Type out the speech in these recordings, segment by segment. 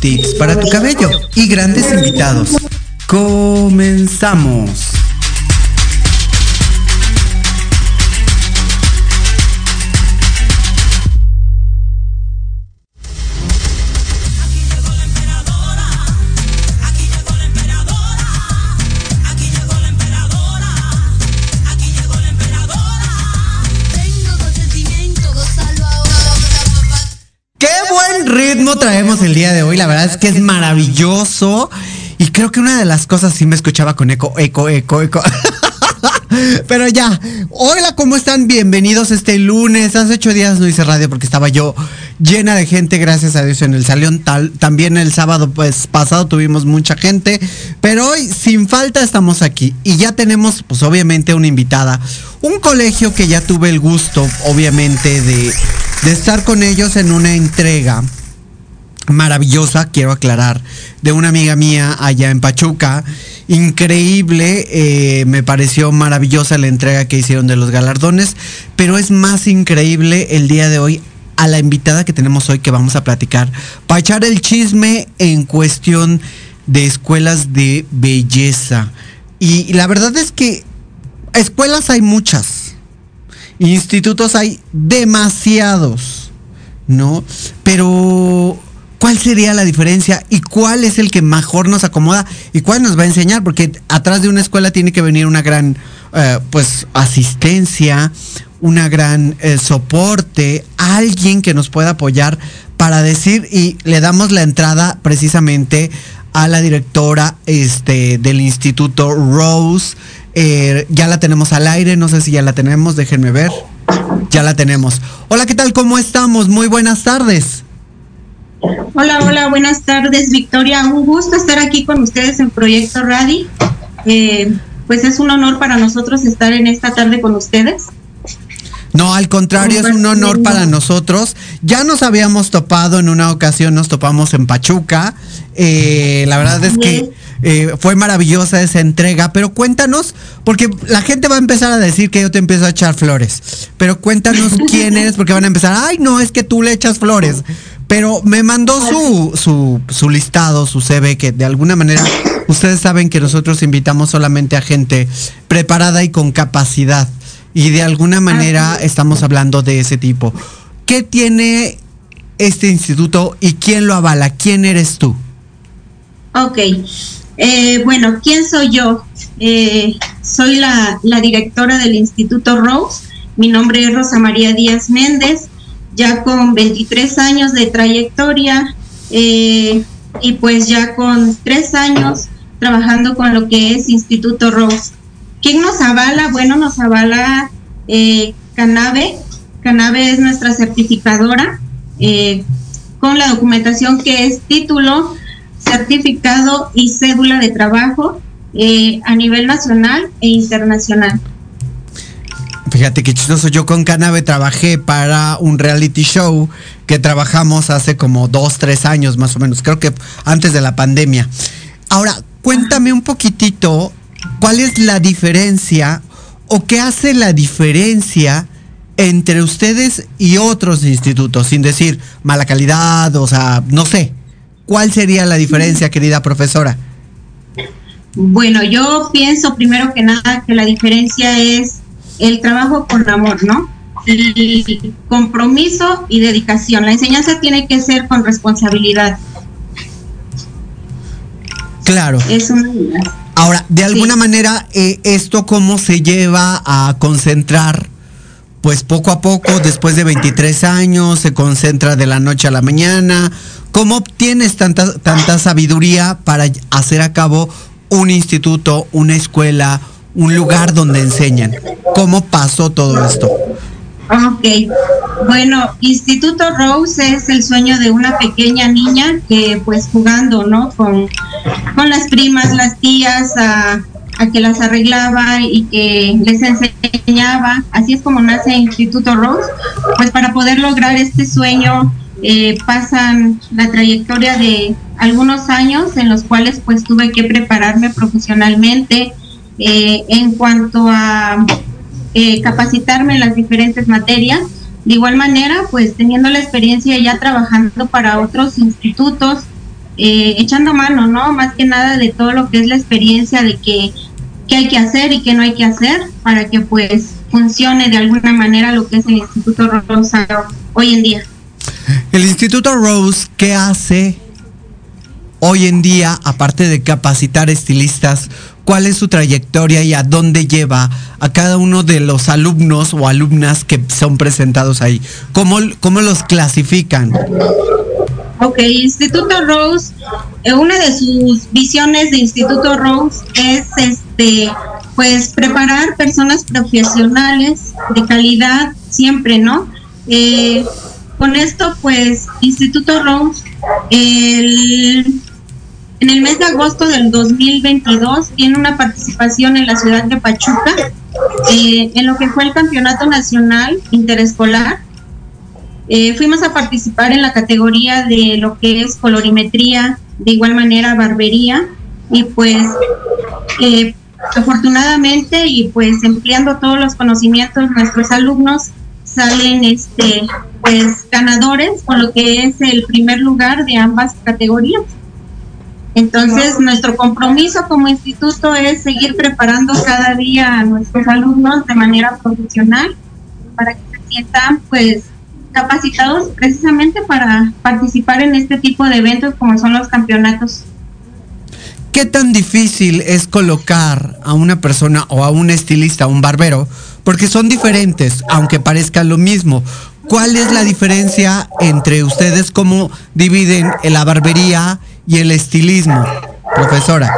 tips para tu cabello y grandes invitados. Comenzamos. El día de hoy. La verdad es que es maravilloso. Y creo que una de las cosas sí me escuchaba con eco, eco, eco, eco. Pero ya, hola, ¿cómo están? Bienvenidos este lunes. Hace ocho días no hice radio porque estaba yo llena de gente, gracias a Dios, en el salón. Tal, también el sábado pues, pasado tuvimos mucha gente. Pero hoy, sin falta, estamos aquí. Y ya tenemos, pues obviamente, una invitada. Un colegio que ya tuve el gusto, obviamente, de estar con ellos en una entrega maravillosa, quiero aclarar, de una amiga mía allá en Pachuca. Increíble, eh, me pareció maravillosa la entrega que hicieron de los galardones, pero es más increíble el día de hoy a la invitada que tenemos hoy que vamos a platicar, para echar el chisme en cuestión de escuelas de belleza. Y, la verdad es que escuelas hay muchas, institutos hay demasiados, ¿no? Pero ¿Cuál sería la diferencia y cuál es el que mejor nos acomoda y cuál nos va a enseñar? Porque atrás de una escuela tiene que venir una gran eh, pues asistencia, una gran eh, soporte, alguien que nos pueda apoyar para decir y le damos la entrada precisamente a la directora este, del Instituto Rose. Eh, ya la tenemos al aire, no sé si ya la tenemos, déjenme ver. Ya la tenemos. Hola, ¿qué tal? ¿Cómo estamos? Muy buenas tardes. Hola, hola, buenas tardes, Victoria. Un gusto estar aquí con ustedes en Proyecto Radi. Eh, pues es un honor para nosotros estar en esta tarde con ustedes. No, al contrario, es un honor para nosotros. Ya nos habíamos topado en una ocasión, nos topamos en Pachuca. Eh, la verdad es que eh, fue maravillosa esa entrega, pero cuéntanos, porque la gente va a empezar a decir que yo te empiezo a echar flores, pero cuéntanos quién eres, porque van a empezar, ay, no, es que tú le echas flores. Pero me mandó su, su, su listado, su CV, que de alguna manera ustedes saben que nosotros invitamos solamente a gente preparada y con capacidad. Y de alguna manera estamos hablando de ese tipo. ¿Qué tiene este instituto y quién lo avala? ¿Quién eres tú? Ok. Eh, bueno, ¿quién soy yo? Eh, soy la, la directora del Instituto Rose. Mi nombre es Rosa María Díaz Méndez ya con 23 años de trayectoria eh, y pues ya con tres años trabajando con lo que es Instituto Rose. ¿Quién nos avala? Bueno, nos avala eh, Canabe. Canabe es nuestra certificadora eh, con la documentación que es título, certificado y cédula de trabajo a nivel nacional e internacional. Fíjate qué chistoso. Yo con Canabe trabajé para un reality show que trabajamos hace como dos, tres años más o menos. Creo que antes de la pandemia. Ahora, cuéntame un poquitito cuál es la diferencia o qué hace la diferencia entre ustedes y otros institutos, sin decir mala calidad, o sea, no sé. ¿Cuál sería la diferencia, querida profesora? Bueno, yo pienso primero que nada que la diferencia es el trabajo con amor, ¿no? Y compromiso y dedicación. La enseñanza tiene que ser con responsabilidad. Claro. Es Ahora, de alguna manera, eh, ¿esto cómo se lleva a concentrar? Pues poco a poco, después de 23 años, se concentra de la noche a la mañana. ¿Cómo obtienes tanta, tanta sabiduría para hacer a cabo un instituto, una escuela, un lugar donde enseñan. ¿Cómo pasó todo esto? Ok, bueno, Instituto Rose es el sueño de una pequeña niña que pues jugando, ¿no? Con, con las primas, las tías, a, que las arreglaba y que les enseñaba. Así es como nace Instituto Rose. Pues para poder lograr este sueño eh, pasan la trayectoria de algunos años en los cuales pues tuve que prepararme profesionalmente eh, en cuanto a eh, capacitarme en las diferentes materias. De igual manera, pues teniendo la experiencia ya trabajando para otros institutos, echando mano, ¿no? Más que nada de todo lo que es la experiencia de que qué hay que hacer y qué no hay que hacer para que pues funcione de alguna manera lo que es el Instituto Rosa hoy en día. El Instituto Rose, ¿qué hace hoy en día, aparte de capacitar estilistas? ¿Cuál es su trayectoria y a dónde lleva a cada uno de los alumnos o alumnas que son presentados ahí? ¿Cómo, cómo los clasifican? Ok, Instituto Rose, eh, una de sus visiones de Instituto Rose es este, pues preparar personas profesionales de calidad siempre, ¿no? Eh, con esto, pues, Instituto Rose, el, en el mes de agosto del 2022, tiene una participación en la ciudad de Pachuca, eh, en lo que fue el Campeonato Nacional Interescolar. Eh, fuimos a participar en la categoría de lo que es colorimetría, de igual manera barbería, y pues eh, afortunadamente y pues empleando todos los conocimientos nuestros alumnos salen este pues ganadores con lo que es el primer lugar de ambas categorías. Entonces, nuestro compromiso como instituto es seguir preparando cada día a nuestros alumnos de manera profesional para que se sientan pues capacitados precisamente para participar en este tipo de eventos como son los campeonatos. ¿Qué tan difícil es colocar a una persona o a un estilista, a un barbero, porque son diferentes, aunque parezcan lo mismo. ¿Cuál es la diferencia entre ustedes? ¿Cómo dividen la barbería y el estilismo, profesora?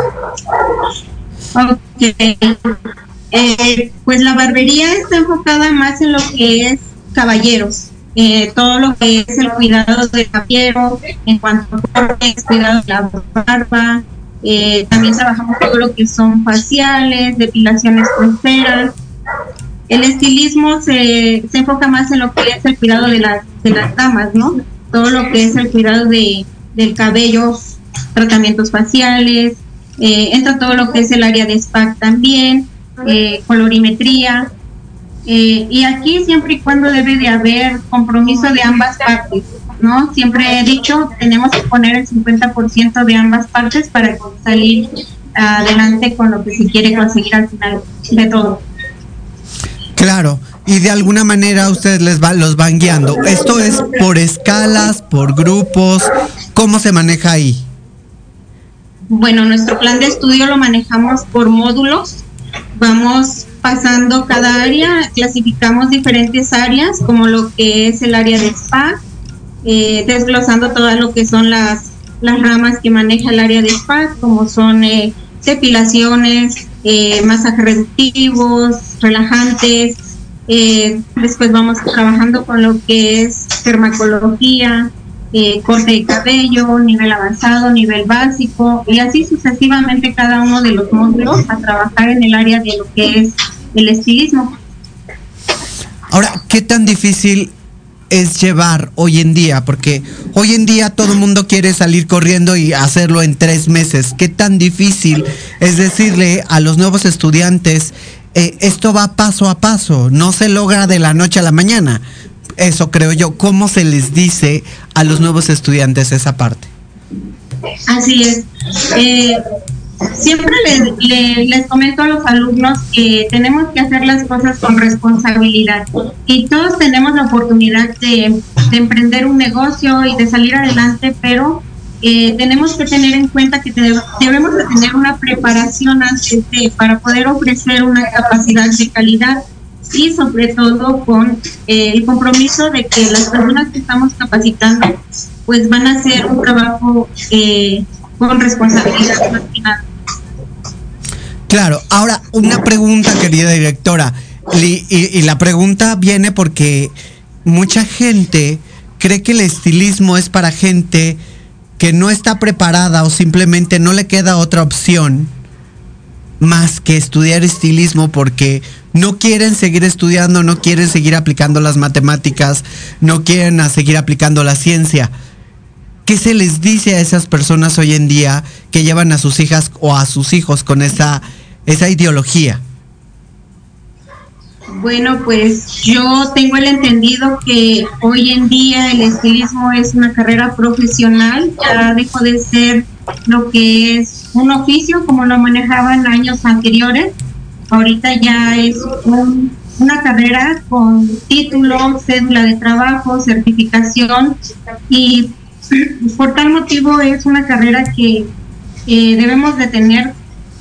Ok. Eh, pues la barbería está enfocada más en lo que es caballeros. Eh, todo lo que es el cuidado del caballero, en cuanto a cuidado de la barba. Eh, también trabajamos todo lo que son faciales, depilaciones con el estilismo se, se, enfoca más en lo que es el cuidado de las, de las damas, ¿no? Todo lo que es el cuidado de, del cabello, tratamientos faciales, eh, entra todo lo que es el área de spa también, eh, colorimetría. Eh, y aquí siempre y cuando debe de haber compromiso de ambas partes, ¿no? Siempre he dicho, tenemos que poner el 50% de ambas partes para salir adelante con lo que se quiere conseguir al final de todo. Claro, y de alguna manera ustedes les va, los van guiando. Esto es por escalas, por grupos, ¿cómo se maneja ahí? Bueno, nuestro plan de estudio lo manejamos por módulos. Vamos pasando cada área, clasificamos diferentes áreas, como lo que es el área de spa, eh, desglosando todo lo que son las, las ramas que maneja el área de spa, como son eh, depilaciones, eh, masajes reductivos, relajantes. Eh, después vamos trabajando con lo que es dermatología, eh, corte de cabello, nivel avanzado, nivel básico y así sucesivamente cada uno de los módulos a trabajar en el área de lo que es el estilismo. Ahora, ¿qué tan difícil es llevar hoy en día? Porque hoy en día todo el mundo quiere salir corriendo y hacerlo en tres meses. ¿Qué tan difícil es decirle a los nuevos estudiantes, eh, esto va paso a paso, no se logra de la noche a la mañana? Eso creo yo. ¿Cómo se les dice a los nuevos estudiantes esa parte? Así es. Eh, siempre les, les, comento a los alumnos que tenemos que hacer las cosas con responsabilidad y todos tenemos la oportunidad de, emprender un negocio y de salir adelante, pero eh, tenemos que tener en cuenta que debemos de tener una preparación antes de, para poder ofrecer una capacidad de calidad y sobre todo con eh, el compromiso de que las personas que estamos capacitando pues van a hacer un trabajo eh, con responsabilidad Claro, ahora una pregunta, querida directora. y, la pregunta viene porque mucha gente cree que el estilismo es para gente que no está preparada o simplemente no le queda otra opción más que estudiar estilismo porque no quieren seguir estudiando, no quieren seguir aplicando las matemáticas, no quieren seguir aplicando la ciencia. ¿Qué se les dice a esas personas hoy en día que llevan a sus hijas o a sus hijos con esa, esa ideología? Bueno, pues yo tengo el entendido que hoy en día el estilismo es una carrera profesional, ya dejó de ser lo que es un oficio como lo manejaban años anteriores. Ahorita ya es una carrera con título, cédula de trabajo, certificación y por tal motivo es una carrera que debemos de tener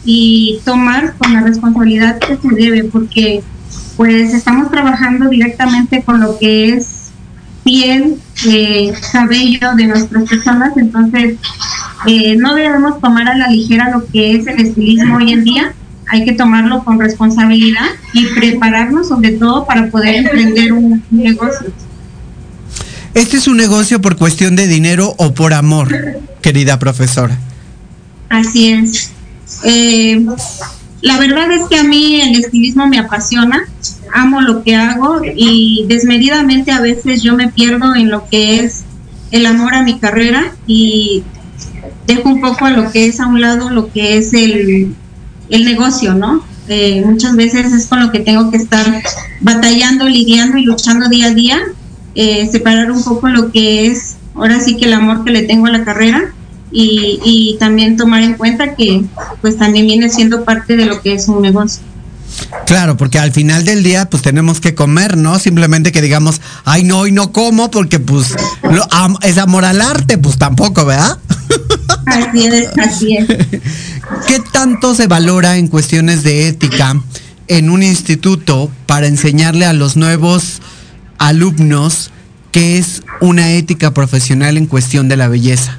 y tomar con la responsabilidad que se debe porque pues estamos trabajando directamente con lo que es piel, eh, cabello de nuestras personas, entonces eh, no debemos tomar a la ligera lo que es el estilismo hoy en día, hay que tomarlo con responsabilidad y prepararnos sobre todo para poder emprender un, negocio. ¿Este es un negocio por cuestión de dinero o por amor, querida profesora? Así es. Eh, la verdad es que a mí el estilismo me apasiona, amo lo que hago y desmedidamente a veces yo me pierdo en lo que es el amor a mi carrera y dejo un poco a lo que es a un lado lo que es el, negocio, ¿no? Eh, muchas veces es con lo que tengo que estar batallando, lidiando y luchando día a día, eh, separar un poco lo que es ahora sí que el amor que le tengo a la carrera y, también tomar en cuenta que pues también viene siendo parte de lo que es un negocio. Claro, porque al final del día pues tenemos que comer, ¿no? Simplemente que digamos, ay no, hoy no como porque pues es amor al arte, pues tampoco, ¿verdad? Así es, así es. ¿Qué tanto se valora en cuestiones de ética en un instituto para enseñarle a los nuevos alumnos qué es una ética profesional en cuestión de la belleza?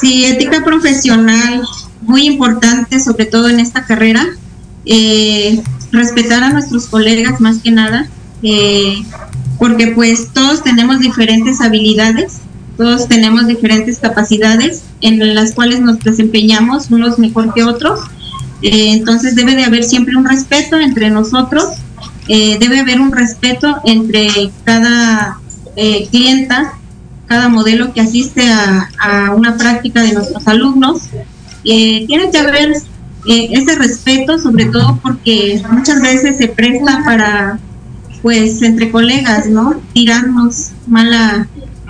Sí, ética profesional, muy importante, sobre todo en esta carrera. Eh, respetar a nuestros colegas más que nada, eh, porque pues todos tenemos diferentes habilidades, todos tenemos diferentes capacidades en las cuales nos desempeñamos, unos mejor que otros. Eh, entonces debe de haber siempre un respeto entre nosotros, debe haber un respeto entre cada clienta cada modelo que asiste a, una práctica de nuestros alumnos. Eh, tiene que haber eh, ese respeto, sobre todo porque muchas veces se presta para, pues, entre colegas, ¿no? Tirarnos mala,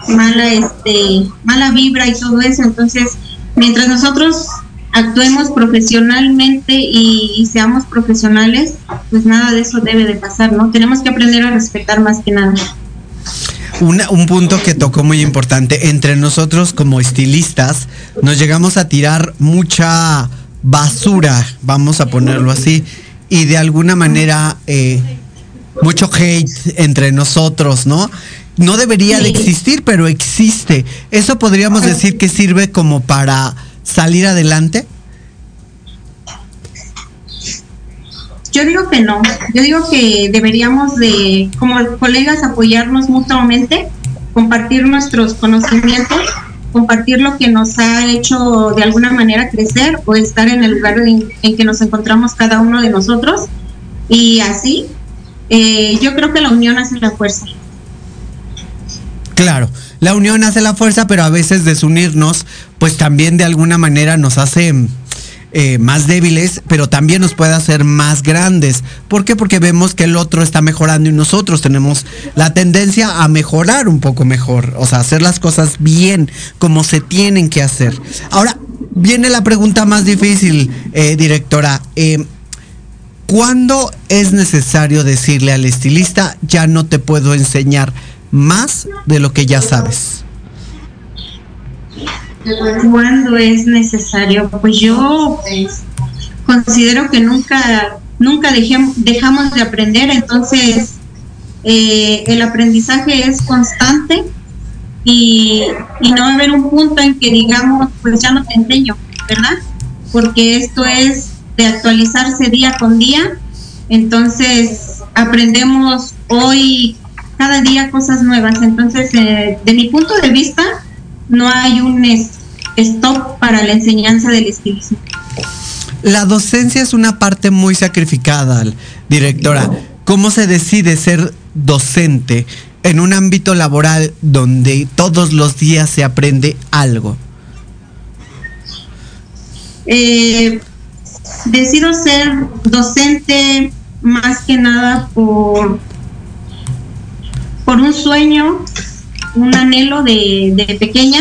mala, este, mala vibra y todo eso. Entonces, mientras nosotros actuemos profesionalmente y, y, seamos profesionales, pues nada de eso debe de pasar, ¿no? Tenemos que aprender a respetar más que nada un punto que tocó muy importante, entre nosotros como estilistas nos llegamos a tirar mucha basura, vamos a ponerlo así, y de alguna manera eh, mucho hate entre nosotros, ¿no? No debería de existir, pero existe. ¿Eso podríamos decir que sirve como para salir adelante? Yo digo que no, yo digo que deberíamos de, como colegas, apoyarnos mutuamente, compartir nuestros conocimientos, compartir lo que nos ha hecho de alguna manera crecer o estar en el lugar en, que nos encontramos cada uno de nosotros. Y así, eh, yo creo que la unión hace la fuerza. Claro, la unión hace la fuerza, pero a veces desunirnos, pues también de alguna manera nos hace eh, más débiles, pero también nos puede hacer más grandes. ¿Por qué? Porque vemos que el otro está mejorando y nosotros tenemos la tendencia a mejorar un poco mejor, o sea, hacer las cosas bien, como se tienen que hacer. Ahora, viene la pregunta más difícil, eh, directora. Eh, ¿Cuándo es necesario decirle al estilista, ya no te puedo enseñar más de lo que ya sabes? Cuando es necesario. Pues yo pues, considero que nunca, nunca dejamos de aprender, entonces eh, el aprendizaje es constante y, no va a haber un punto en que digamos, pues ya no te enseño, ¿verdad? Porque esto es de actualizarse día con día Entonces, aprendemos hoy cada día cosas nuevas. Entonces, eh, de mi punto de vista, no hay un stop para la enseñanza del estilismo. La docencia es una parte muy sacrificada, directora. ¿Cómo se decide ser docente en un ámbito laboral donde todos los días se aprende algo? Eh, decido ser docente más que nada por, por un sueño, un anhelo de, pequeña.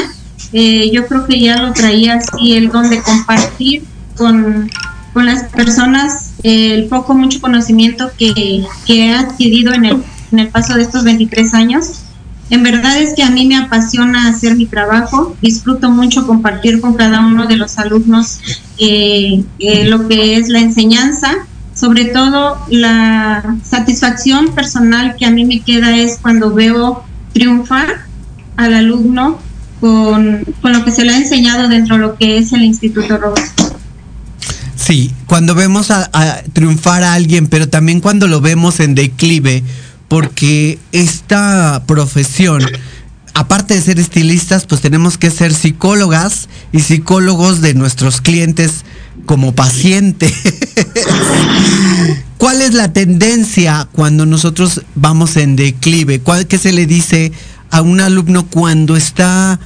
Eh, yo creo que ya lo traía así el don de compartir con, las personas el poco, mucho conocimiento que, que he adquirido en el, en el paso de estos 23 años. En verdad es que a mí me apasiona hacer mi trabajo, disfruto mucho compartir con cada uno de los alumnos eh, eh, lo que es la enseñanza, sobre todo la satisfacción personal que a mí me queda es cuando veo triunfar al alumno con, lo que se le ha enseñado dentro de lo que es el Instituto Roberto. Sí, cuando vemos a, triunfar a alguien, pero también cuando lo vemos en declive, porque esta profesión, aparte de ser estilistas, pues tenemos que ser psicólogas y psicólogos de nuestros clientes como paciente. ¿Cuál es la tendencia cuando nosotros vamos en declive? ¿Cuál que se le dice a un alumno cuando está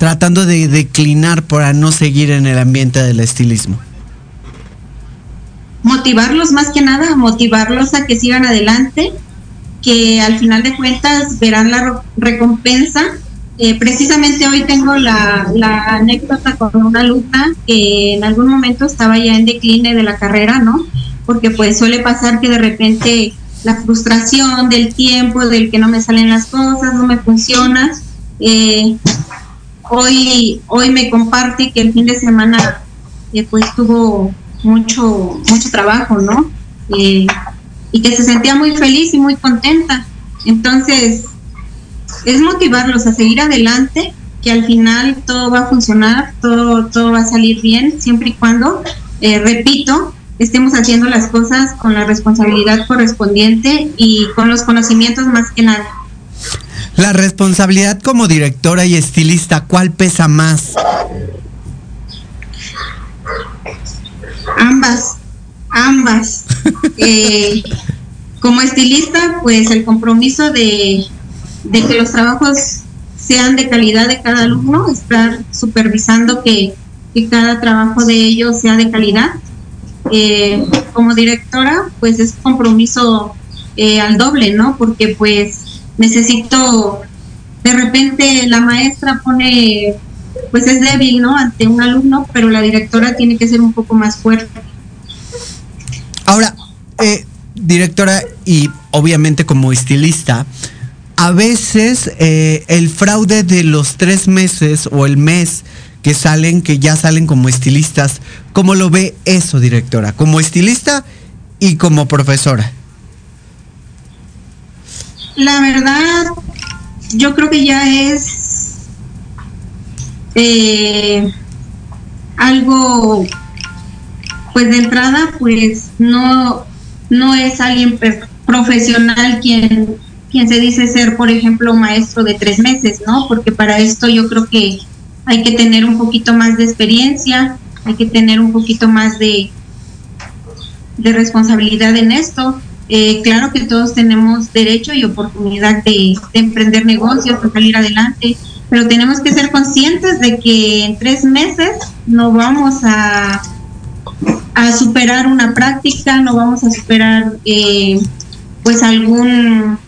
tratando de declinar para no seguir en el ambiente del estilismo? Motivarlos más que nada, motivarlos a que sigan adelante, que al final de cuentas verán la recompensa. Eh, precisamente hoy tengo la, anécdota con una alumna que en algún momento estaba ya en decline de la carrera, ¿no? Porque pues suele pasar que de repente la frustración del tiempo, del que no me salen las cosas, no me funciona. Eh, hoy, hoy me comparte que el fin de semana eh, pues tuvo mucho, mucho trabajo, ¿no? y que se sentía muy feliz y muy contenta. Entonces, es motivarlos a seguir adelante, que al final todo va a funcionar, todo, todo va a salir bien, siempre y cuando, eh, repito, estemos haciendo las cosas con la responsabilidad correspondiente y con los conocimientos más que nada. La responsabilidad como directora y estilista, ¿cuál pesa más? Ambas, ambas. Eh, como estilista, pues el compromiso de, que los trabajos sean de calidad de cada alumno, estar supervisando que, cada trabajo de ellos sea de calidad. Eh, como directora, pues es compromiso eh, al doble, ¿no? Porque pues necesito, de repente la maestra pone, pues es débil, ¿no? Ante un alumno, pero la directora tiene que ser un poco más fuerte. Ahora, eh, directora y obviamente como estilista, a veces eh, el fraude de los tres meses o el mes que salen, que ya salen como estilistas, ¿cómo lo ve eso, directora? Como estilista y como profesora. La verdad, yo creo que ya es eh, algo, pues de entrada, pues no, no es alguien profesional quien, quien se dice ser, por ejemplo, maestro de tres meses, ¿no? Porque para esto yo creo que hay que tener un poquito más de experiencia, hay que tener un poquito más de, de responsabilidad en esto. Eh, claro que todos tenemos derecho y oportunidad de, de, emprender negocios, de salir adelante, pero tenemos que ser conscientes de que en tres meses no vamos a a superar una práctica, no vamos a superar eh, pues algún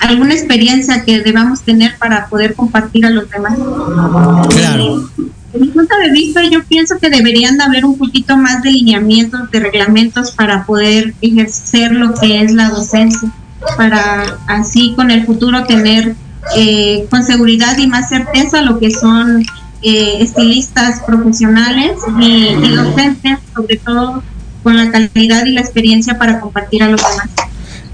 alguna experiencia que debamos tener para poder compartir a los demás. Claro. En mi punto de vista, yo pienso que deberían de haber un poquito más de lineamientos, de reglamentos para poder ejercer lo que es la docencia, para así con el futuro tener eh, con seguridad y más certeza lo que son eh, estilistas profesionales y, docentes, sobre todo con la calidad y la experiencia para compartir a los demás.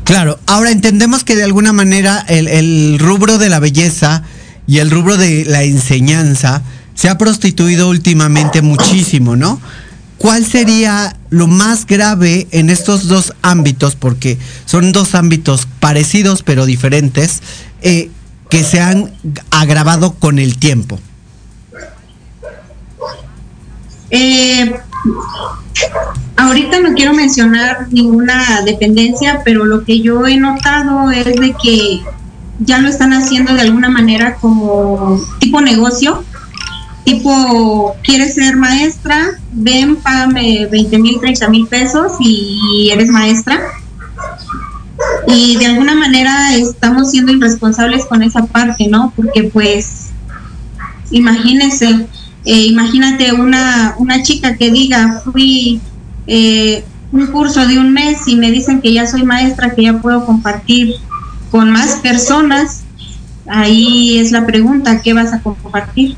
Claro, ahora entendemos que de alguna manera el, el, rubro de la belleza y el rubro de la enseñanza se ha prostituido últimamente muchísimo, ¿no? ¿Cuál sería lo más grave en estos dos ámbitos, porque son dos ámbitos parecidos pero diferentes, eh, que se han agravado con el tiempo? Eh, ahorita no quiero mencionar ninguna dependencia, pero lo que yo he notado es de que ya lo están haciendo de alguna manera como tipo negocio, tipo, quieres ser maestra, ven, págame 20 mil, 30 mil pesos y eres maestra. Y de alguna manera estamos siendo irresponsables con esa parte, ¿no? Porque pues, imagínense, eh, imagínate una, una chica que diga, fui eh, un curso de un mes y me dicen que ya soy maestra, que ya puedo compartir con más personas, ahí es la pregunta, ¿qué vas a compartir?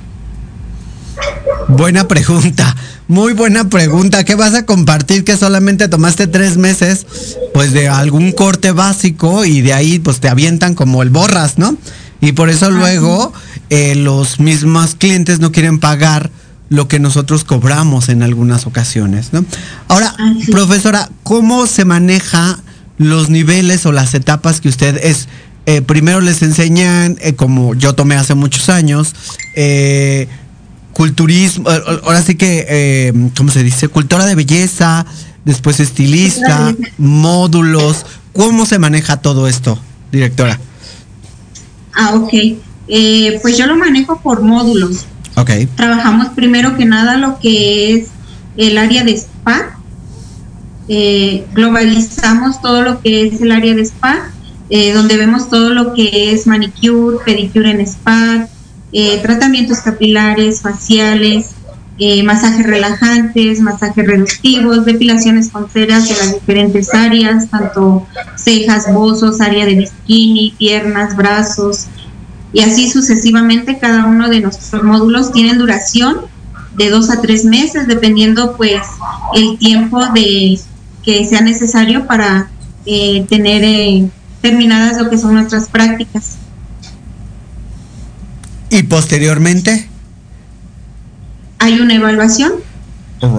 Buena pregunta, muy buena pregunta. ¿Qué vas a compartir que solamente tomaste tres meses, pues de algún corte básico y de ahí pues te avientan como el borras, ¿no? Y por eso luego eh, los mismos clientes no quieren pagar lo que nosotros cobramos en algunas ocasiones, ¿no? Ahora, profesora, ¿cómo se maneja los niveles o las etapas que usted es? Eh, primero les enseñan, eh, como yo tomé hace muchos años, culturismo, ahora sí que, ¿cómo se dice? Cultura de belleza, después estilista, módulos. ¿Cómo se maneja todo esto, directora? Ah, ok. Eh, pues yo lo manejo por módulos. Ok. Trabajamos primero que nada lo que es el área de spa. Eh, globalizamos todo lo que es el área de spa, eh, donde vemos todo lo que es manicure, pedicure en spa, tratamientos capilares, faciales, masajes relajantes, masajes reductivos, depilaciones con ceras en las diferentes áreas, tanto cejas, bozos, área de bikini, piernas, brazos, y así sucesivamente cada uno de nuestros módulos tienen duración de dos a tres meses, dependiendo pues el tiempo de que sea necesario para eh, tener eh, terminadas lo que son nuestras prácticas. ¿Y posteriormente? Hay una evaluación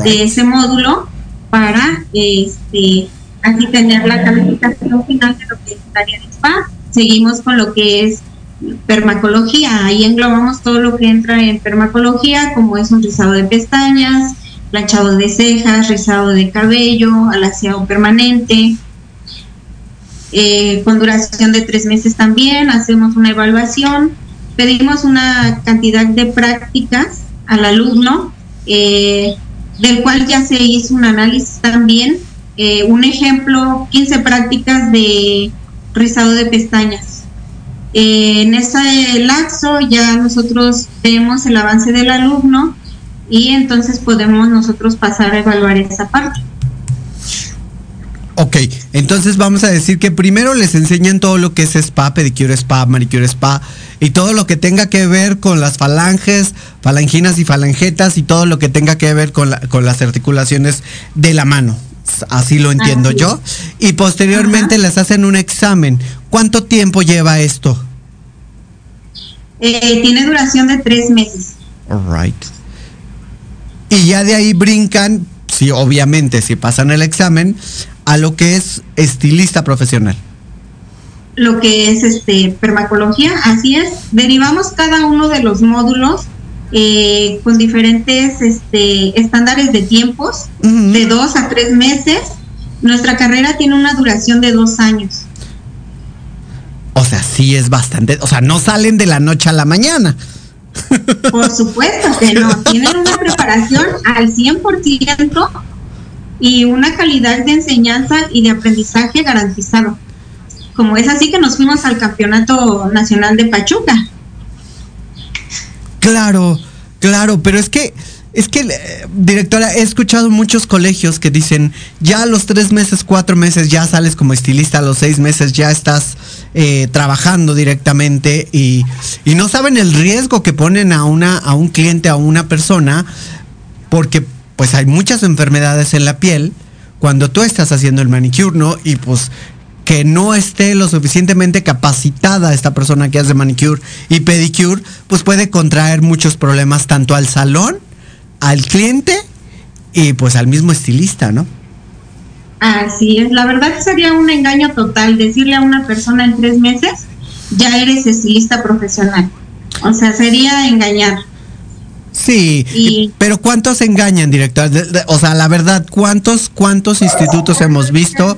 de ese módulo para este, así tener la calificación final de lo que es el área de spa. Seguimos con lo que es permacología. Ahí englobamos todo lo que entra en permacología, como es un rizado de pestañas, planchado de cejas, rizado de cabello, alaciado permanente. Eh, con duración de tres meses también, hacemos una evaluación, pedimos una cantidad de prácticas al alumno, eh, del cual ya se hizo un análisis también. Eh, un ejemplo, 15 prácticas de rizado de pestañas en ese lapso ya nosotros vemos el avance del alumno y entonces podemos nosotros pasar a evaluar esa parte. Ok, entonces vamos a decir que primero les enseñan todo lo que es spa, pedicure spa, manicure spa y todo lo que tenga que ver con las falanges, falanginas y falangetas y todo lo que tenga que ver con, las articulaciones de la mano. Así lo entiendo yo. Y posteriormente les hacen un examen. ¿Cuánto tiempo lleva esto? Eh, tiene duración de tres meses. All Y ya de ahí brincan, sí, obviamente, si pasan el examen, a lo que es estilista profesional. Lo que es este permacología, así es. Derivamos cada uno de los módulos eh, con diferentes este, estándares de tiempos, de dos a tres meses. Nuestra carrera tiene una duración de dos años. O sea, sí es bastante, o sea, no salen de la noche a la mañana. Por supuesto que no, tienen una preparación al 100% y una calidad de enseñanza y de aprendizaje garantizado. Como es así que nos fuimos al Campeonato Nacional de Pachuca. Claro, claro, pero es que es que, eh, directora, he escuchado muchos colegios que dicen, ya a los tres meses, cuatro meses ya sales como estilista, a los seis meses ya estás eh, trabajando directamente y, no saben el riesgo que ponen a, una, a un cliente, a una persona, porque pues hay muchas enfermedades en la piel cuando tú estás haciendo el manicure, ¿no? Y pues que no esté lo suficientemente capacitada esta persona que hace manicure y pedicure, pues puede contraer muchos problemas tanto al salón al cliente y pues al mismo estilista, ¿no? Así es, la verdad sería un engaño total decirle a una persona en tres meses, ya eres estilista profesional. O sea, sería engañar. Sí, pero ¿cuántos engañan, director? O sea, la verdad, ¿cuántos, cuántos institutos hemos visto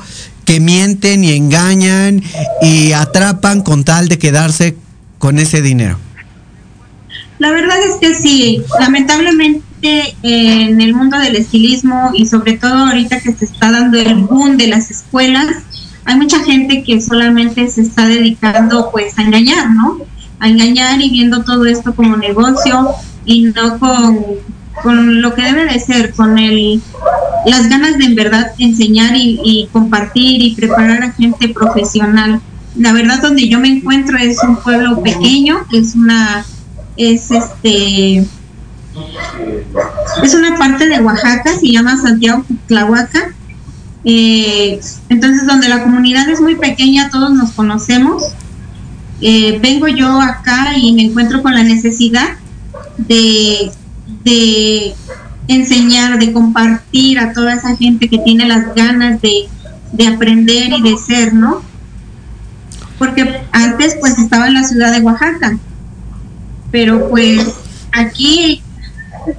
que mienten y engañan y atrapan con tal de quedarse con ese dinero? La verdad es que sí, lamentablemente en el mundo del estilismo y sobre todo ahorita que se está dando el boom de las escuelas, hay mucha gente que solamente se está dedicando pues a engañar, ¿no? A engañar y viendo todo esto como negocio y no con, con lo que debe de ser, con el las ganas de en verdad enseñar y, compartir y preparar a gente profesional. La verdad donde yo me encuentro es un pueblo pequeño, es una es este es una parte de Oaxaca, se llama Santiago Tlahuaca. Eh, entonces, donde la comunidad es muy pequeña, todos nos conocemos. Eh, vengo yo acá y me encuentro con la necesidad de, de enseñar, de compartir a toda esa gente que tiene las ganas de, de aprender y de ser, ¿no? Porque antes pues estaba en la ciudad de Oaxaca pero pues aquí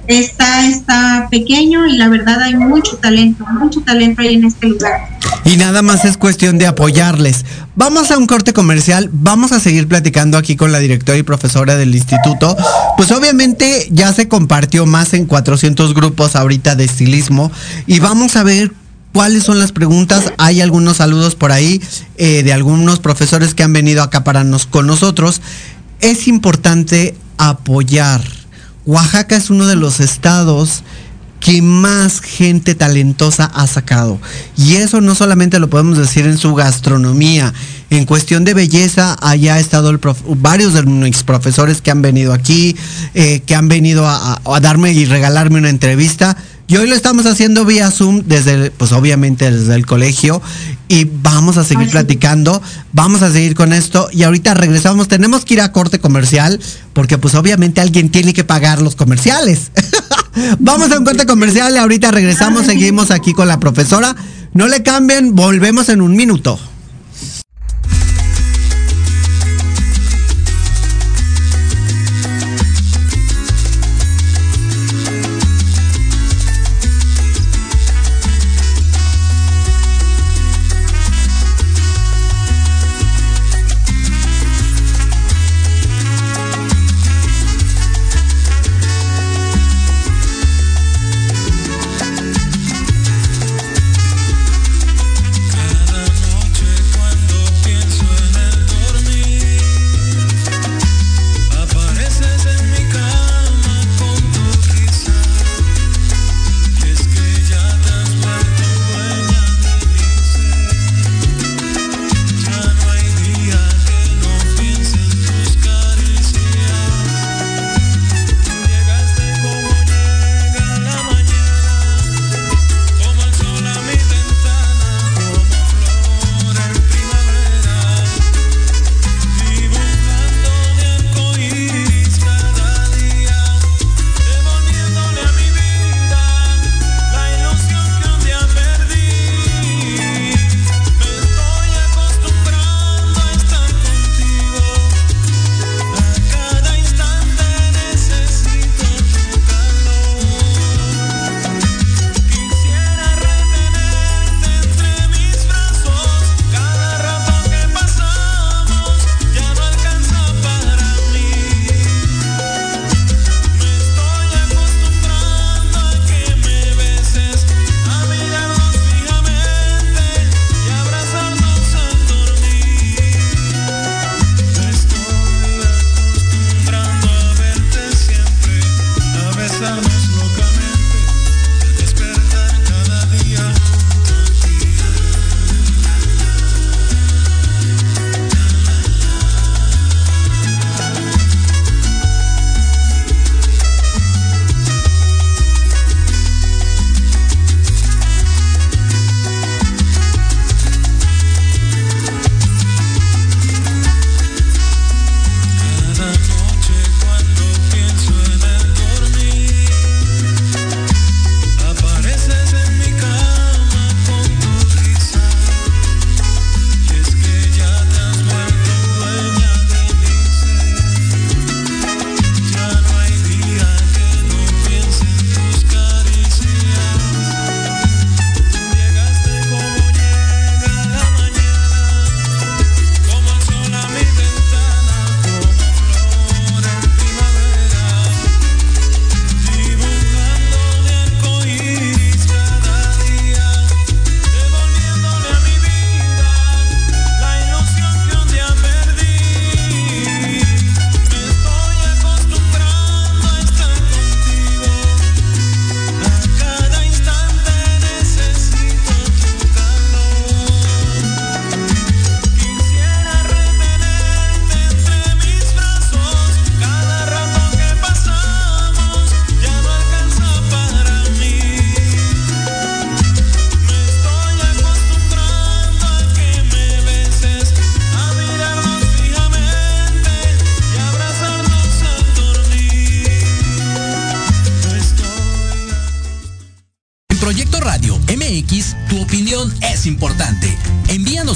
está, está pequeño y la verdad hay mucho talento, mucho talento ahí en este lugar. Y nada más es cuestión de apoyarles. Vamos a un corte comercial, vamos a seguir platicando aquí con la directora y profesora del instituto. Pues obviamente ya se compartió más en 400 grupos ahorita de estilismo y vamos a ver cuáles son las preguntas. Hay algunos saludos por ahí eh, de algunos profesores que han venido acá para nos, con nosotros es importante apoyar. Oaxaca es uno de los estados que más gente talentosa ha sacado. Y eso no solamente lo podemos decir en su gastronomía, en cuestión de belleza, allá ha estado varios de mis profesores que han venido aquí, eh, que han venido a, darme y regalarme una entrevista. Y hoy lo estamos haciendo vía Zoom desde, pues obviamente desde el colegio. Y vamos a seguir platicando, vamos a seguir con esto. Y ahorita regresamos, tenemos que ir a corte comercial, porque pues obviamente alguien tiene que pagar los comerciales. vamos a un corte comercial y ahorita regresamos, seguimos aquí con la profesora. No le cambien, volvemos en un minuto.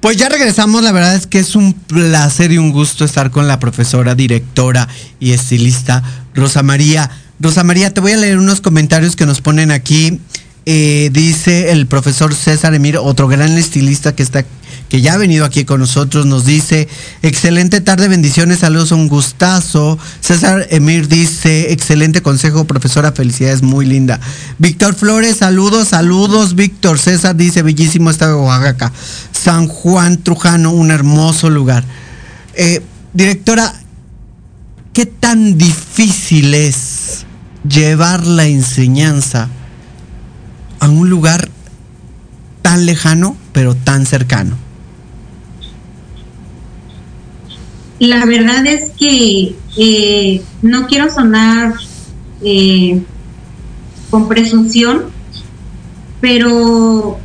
Pues ya regresamos, la verdad es que es un placer y un gusto estar con la profesora, directora y estilista Rosa María. Rosa María, te voy a leer unos comentarios que nos ponen aquí. Eh, dice el profesor César Emir, otro gran estilista que está que ya ha venido aquí con nosotros, nos dice, excelente tarde, bendiciones, saludos, un gustazo. César Emir dice, excelente consejo, profesora, felicidades, muy linda. Víctor Flores, saludos, saludos, Víctor. César dice, bellísimo estado de Oaxaca. San Juan Trujano, un hermoso lugar. Eh, directora, ¿qué tan difícil es llevar la enseñanza a un lugar tan lejano, pero tan cercano? La verdad es que eh, no quiero sonar eh, con presunción, pero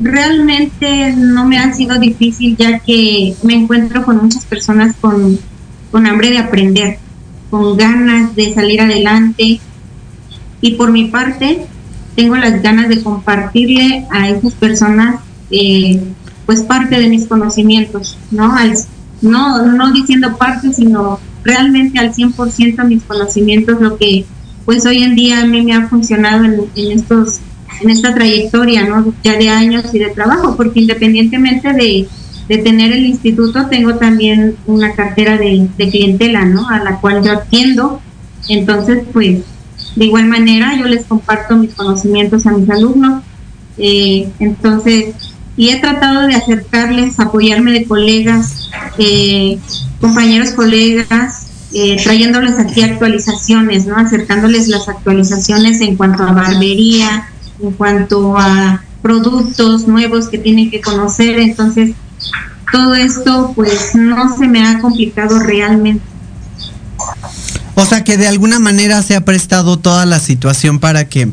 realmente no me ha sido difícil ya que me encuentro con muchas personas con, con hambre de aprender, con ganas de salir adelante y por mi parte tengo las ganas de compartirle a esas personas eh, pues parte de mis conocimientos, ¿no? No, no diciendo parte, sino realmente al 100% mis conocimientos, lo que pues hoy en día a mí me ha funcionado en, estos en esta trayectoria, ¿no? Ya de años y de trabajo, porque independientemente de, de tener el instituto, tengo también una cartera de, de clientela, ¿no? A la cual yo atiendo. Entonces, pues, de igual manera, yo les comparto mis conocimientos a mis alumnos. Eh, entonces, y he tratado de acercarles, apoyarme de colegas, eh, compañeros colegas, eh, trayéndoles aquí actualizaciones, ¿no? Acercándoles las actualizaciones en cuanto a barbería, en cuanto a productos nuevos que tienen que conocer. Entonces, todo esto, pues, no se me ha complicado realmente. O sea que de alguna manera se ha prestado toda la situación para que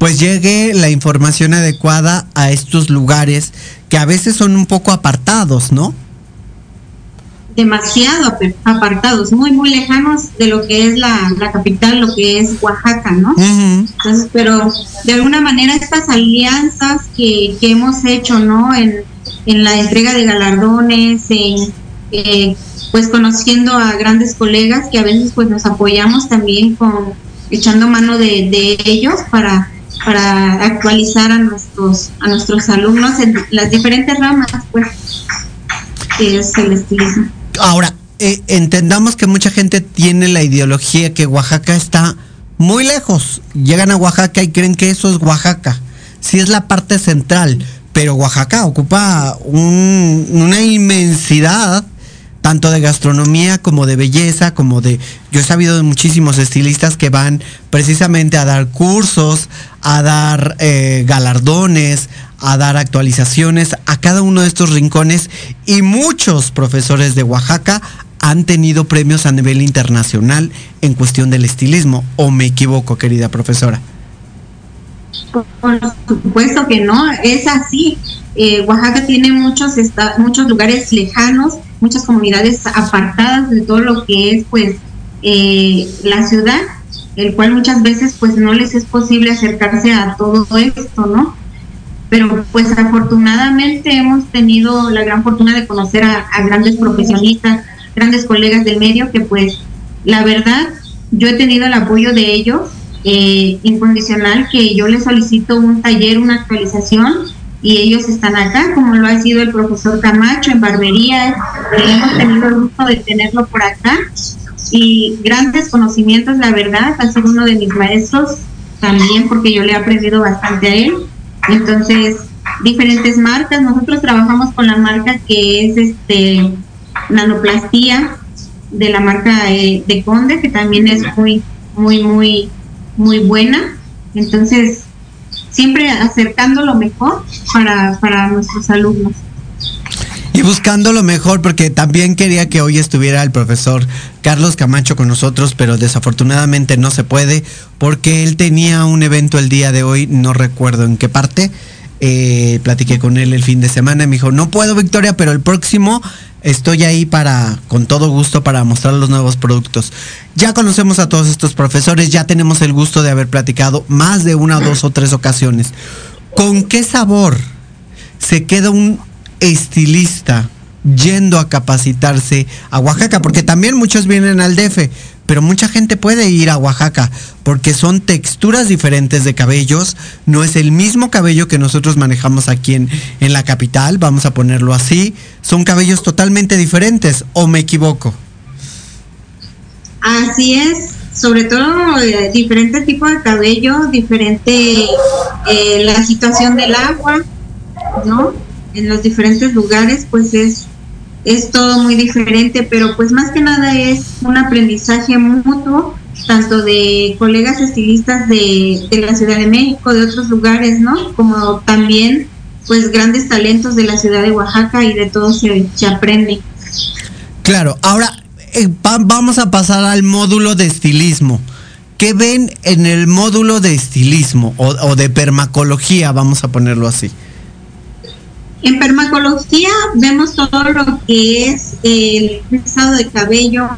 pues llegue la información adecuada a estos lugares que a veces son un poco apartados, ¿no? demasiado ap- apartados, muy, muy lejanos de lo que es la, la capital, lo que es Oaxaca, ¿no? Entonces, pero de alguna manera estas alianzas que, que hemos hecho, ¿no? En, en la entrega de galardones, en, eh, pues conociendo a grandes colegas que a veces pues nos apoyamos también con echando mano de, de ellos para para actualizar a nuestros a nuestros alumnos en las diferentes ramas pues que es el estilismo. Ahora, eh, entendamos que mucha gente tiene la ideología que Oaxaca está muy lejos. Llegan a Oaxaca y creen que eso es Oaxaca. Sí es la parte central, pero Oaxaca ocupa un- una inmensidad tanto de gastronomía como de belleza, como de... Yo he sabido de muchísimos estilistas que van precisamente a dar cursos, a dar eh, galardones, a dar actualizaciones a cada uno de estos rincones y muchos profesores de Oaxaca han tenido premios a nivel internacional en cuestión del estilismo. ¿O me equivoco, querida profesora? Por supuesto que no, es así. Eh, Oaxaca tiene muchos muchos lugares lejanos, muchas comunidades apartadas de todo lo que es pues eh, la ciudad, el cual muchas veces pues no les es posible acercarse a todo esto, ¿no? Pero pues afortunadamente hemos tenido la gran fortuna de conocer a, grandes profesionistas, grandes colegas del medio que pues la verdad yo he tenido el apoyo de ellos eh, incondicional que yo les solicito un taller, una actualización y ellos están acá, como lo ha sido el profesor Camacho en barbería, hemos tenido el gusto de tenerlo por acá y grandes conocimientos, la verdad, ha sido uno de mis maestros también porque yo le he aprendido bastante a él. Entonces, diferentes marcas, nosotros trabajamos con la marca que es este nanoplastía de la marca de Conde, que también es muy, muy, muy, muy buena. Entonces, siempre acercando lo mejor para, para nuestros alumnos. Y buscando lo mejor, porque también quería que hoy estuviera el profesor Carlos Camacho con nosotros, pero desafortunadamente no se puede, porque él tenía un evento el día de hoy, no recuerdo en qué parte. Eh, platiqué con él el fin de semana y me dijo, no puedo Victoria, pero el próximo estoy ahí para, con todo gusto, para mostrar los nuevos productos. Ya conocemos a todos estos profesores, ya tenemos el gusto de haber platicado más de una, dos o tres ocasiones. ¿Con qué sabor se queda un estilista yendo a capacitarse a Oaxaca? Porque también muchos vienen al DF, pero mucha gente puede ir a Oaxaca porque son texturas diferentes de cabellos, no es el mismo cabello que nosotros manejamos aquí en, en la capital, vamos a ponerlo así, son cabellos totalmente diferentes, ¿o me equivoco? Así es, sobre todo eh, diferente tipo de cabello, diferente eh, la situación del agua, ¿no? En los diferentes lugares, pues es, es todo muy diferente, pero pues más que nada es un aprendizaje mutuo, tanto de colegas estilistas de, de la Ciudad de México, de otros lugares, ¿no? Como también pues grandes talentos de la ciudad de Oaxaca y de todo se, se aprende. Claro, ahora eh, va- vamos a pasar al módulo de estilismo. ¿Qué ven en el módulo de estilismo o, o de permacología, vamos a ponerlo así? En permacología vemos todo lo que es el rizado de cabello,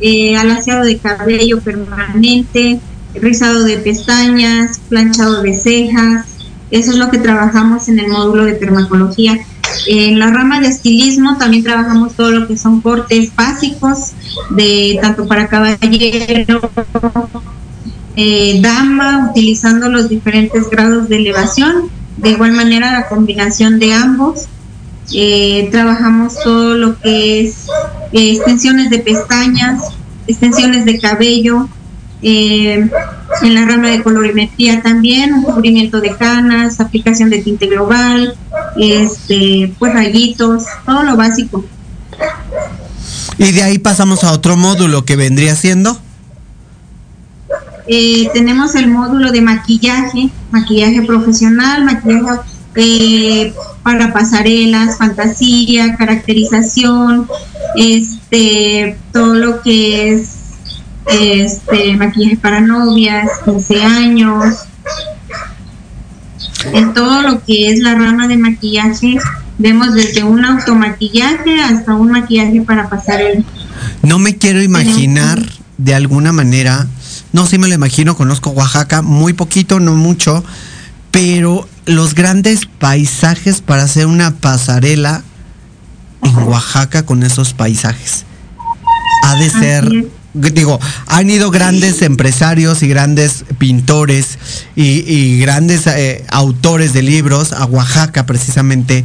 eh, alaciado de cabello permanente, rizado de pestañas, planchado de cejas. Eso es lo que trabajamos en el módulo de permacología. En la rama de estilismo también trabajamos todo lo que son cortes básicos, de tanto para caballero, eh, dama, utilizando los diferentes grados de elevación. De igual manera, la combinación de ambos. Eh, trabajamos todo lo que es eh, extensiones de pestañas, extensiones de cabello, eh, en la rama de colorimetría también, cubrimiento de canas, aplicación de tinte global, este, pues rayitos, todo lo básico. Y de ahí pasamos a otro módulo que vendría siendo. Eh, tenemos el módulo de maquillaje, maquillaje profesional, maquillaje eh, para pasarelas, fantasía, caracterización, este, todo lo que es este maquillaje para novias, 15 años, en todo lo que es la rama de maquillaje, vemos desde un automaquillaje hasta un maquillaje para pasarela. No me quiero imaginar de alguna manera, no sí me lo imagino, conozco Oaxaca muy poquito, no mucho, pero los grandes paisajes para hacer una pasarela en Oaxaca con esos paisajes. Ha de ser, digo, han ido grandes empresarios y grandes pintores y, y grandes eh, autores de libros a Oaxaca precisamente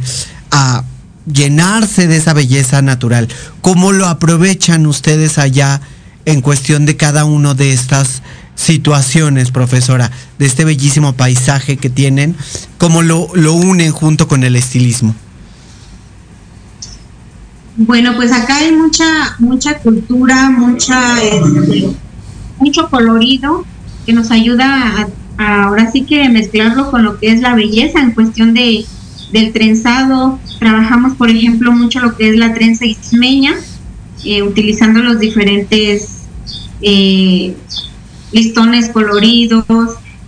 a llenarse de esa belleza natural. ¿Cómo lo aprovechan ustedes allá en cuestión de cada uno de estas situaciones, profesora, de este bellísimo paisaje que tienen? ¿Cómo lo, lo unen junto con el estilismo? Bueno, pues acá hay mucha mucha cultura, mucha este, mucho colorido que nos ayuda a, a ahora sí que mezclarlo con lo que es la belleza en cuestión de del trenzado. Trabajamos, por ejemplo, mucho lo que es la trenza ismeña, eh, utilizando los diferentes eh, listones coloridos,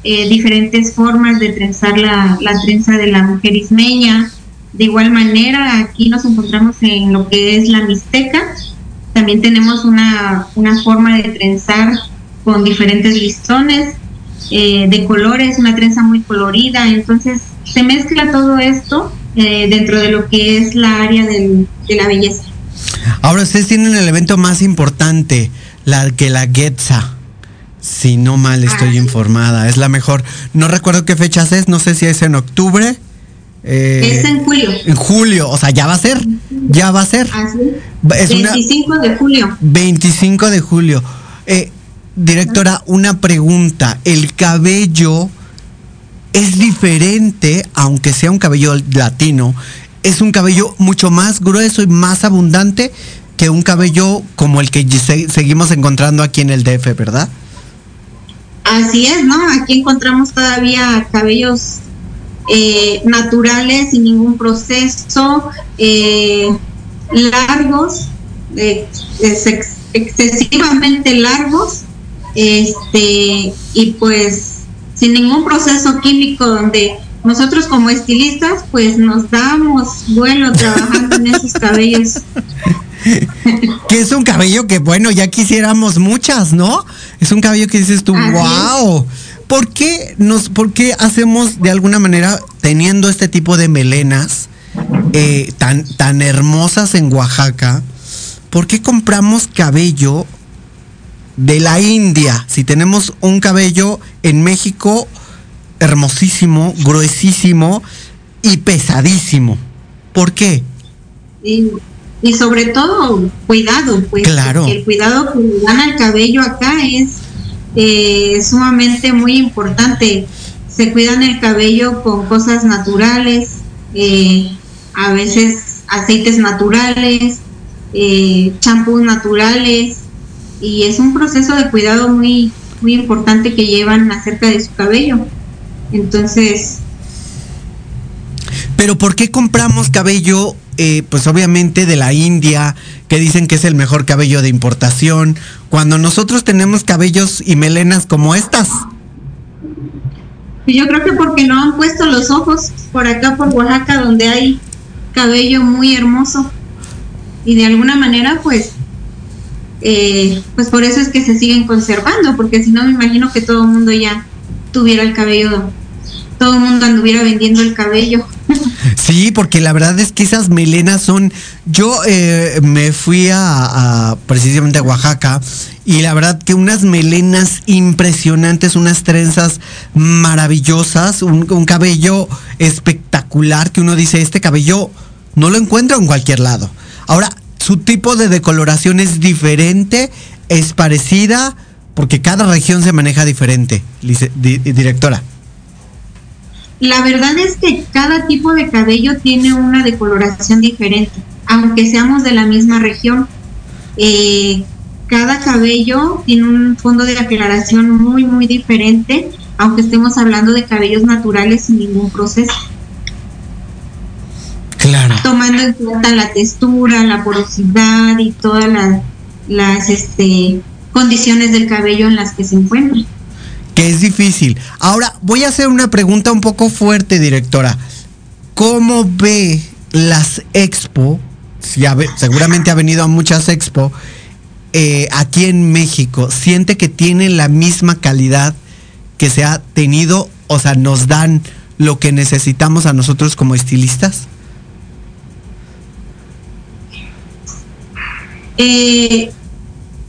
eh, diferentes formas de trenzar la, la trenza de la mujer ismeña. De igual manera, aquí nos encontramos en lo que es la mixteca. También tenemos una, una forma de trenzar con diferentes listones eh, de colores, una trenza muy colorida. Entonces, se mezcla todo esto eh, dentro de lo que es la área del- de la belleza. Ahora ustedes tienen el evento más importante, la que la Getza. Si no mal estoy Ah, informada, es la mejor. No recuerdo qué fechas es, no sé si es en octubre. eh, es en julio. en julio, o sea, ya va a ser, ya va a ser. Así. Es una 25 de julio. 25 de julio. Eh, directora, una pregunta. El cabello es diferente, aunque sea un cabello latino, es un cabello mucho más grueso y más abundante que un cabello como el que se- seguimos encontrando aquí en el DF, ¿verdad? Así es, ¿no? Aquí encontramos todavía cabellos eh, naturales, sin ningún proceso, eh, largos, eh, ex- excesivamente largos, este, y pues sin ningún proceso químico donde nosotros como estilistas pues nos damos vuelo trabajando en esos cabellos. Que es un cabello que, bueno, ya quisiéramos muchas, ¿no? Es un cabello que dices tú, Así wow. ¿Por qué, nos, ¿Por qué hacemos de alguna manera, teniendo este tipo de melenas eh, tan, tan hermosas en Oaxaca, por qué compramos cabello de la India? Si tenemos un cabello en México hermosísimo, gruesísimo y pesadísimo. ¿Por qué? Y, y sobre todo cuidado, pues Claro. el cuidado que le dan al cabello acá es eh, sumamente muy importante. Se cuidan el cabello con cosas naturales, eh, a veces aceites naturales, eh, champús naturales, y es un proceso de cuidado muy, muy importante que llevan acerca de su cabello. Entonces, Pero ¿por qué compramos cabello, eh, pues obviamente de la India, que dicen que es el mejor cabello de importación, cuando nosotros tenemos cabellos y melenas como estas? Yo creo que porque no han puesto los ojos por acá, por Oaxaca, donde hay cabello muy hermoso. Y de alguna manera, pues, eh, pues por eso es que se siguen conservando, porque si no me imagino que todo el mundo ya tuviera el cabello, todo el mundo anduviera vendiendo el cabello. Sí, porque la verdad es que esas melenas son. Yo eh, me fui a, precisamente a Oaxaca y la verdad que unas melenas impresionantes, unas trenzas maravillosas, un, un cabello espectacular que uno dice este cabello no lo encuentro en cualquier lado. Ahora su tipo de decoloración es diferente, es parecida porque cada región se maneja diferente, directora. La verdad es que cada tipo de cabello tiene una decoloración diferente, aunque seamos de la misma región. Eh, cada cabello tiene un fondo de aclaración muy, muy diferente, aunque estemos hablando de cabellos naturales sin ningún proceso, Claro. tomando en cuenta la textura, la porosidad y todas las, las este, condiciones del cabello en las que se encuentran. Es difícil. Ahora, voy a hacer una pregunta un poco fuerte, directora. ¿Cómo ve las expo? Seguramente ha venido a muchas expo. eh, aquí en México, ¿siente que tienen la misma calidad que se ha tenido? O sea, ¿nos dan lo que necesitamos a nosotros como estilistas? Eh,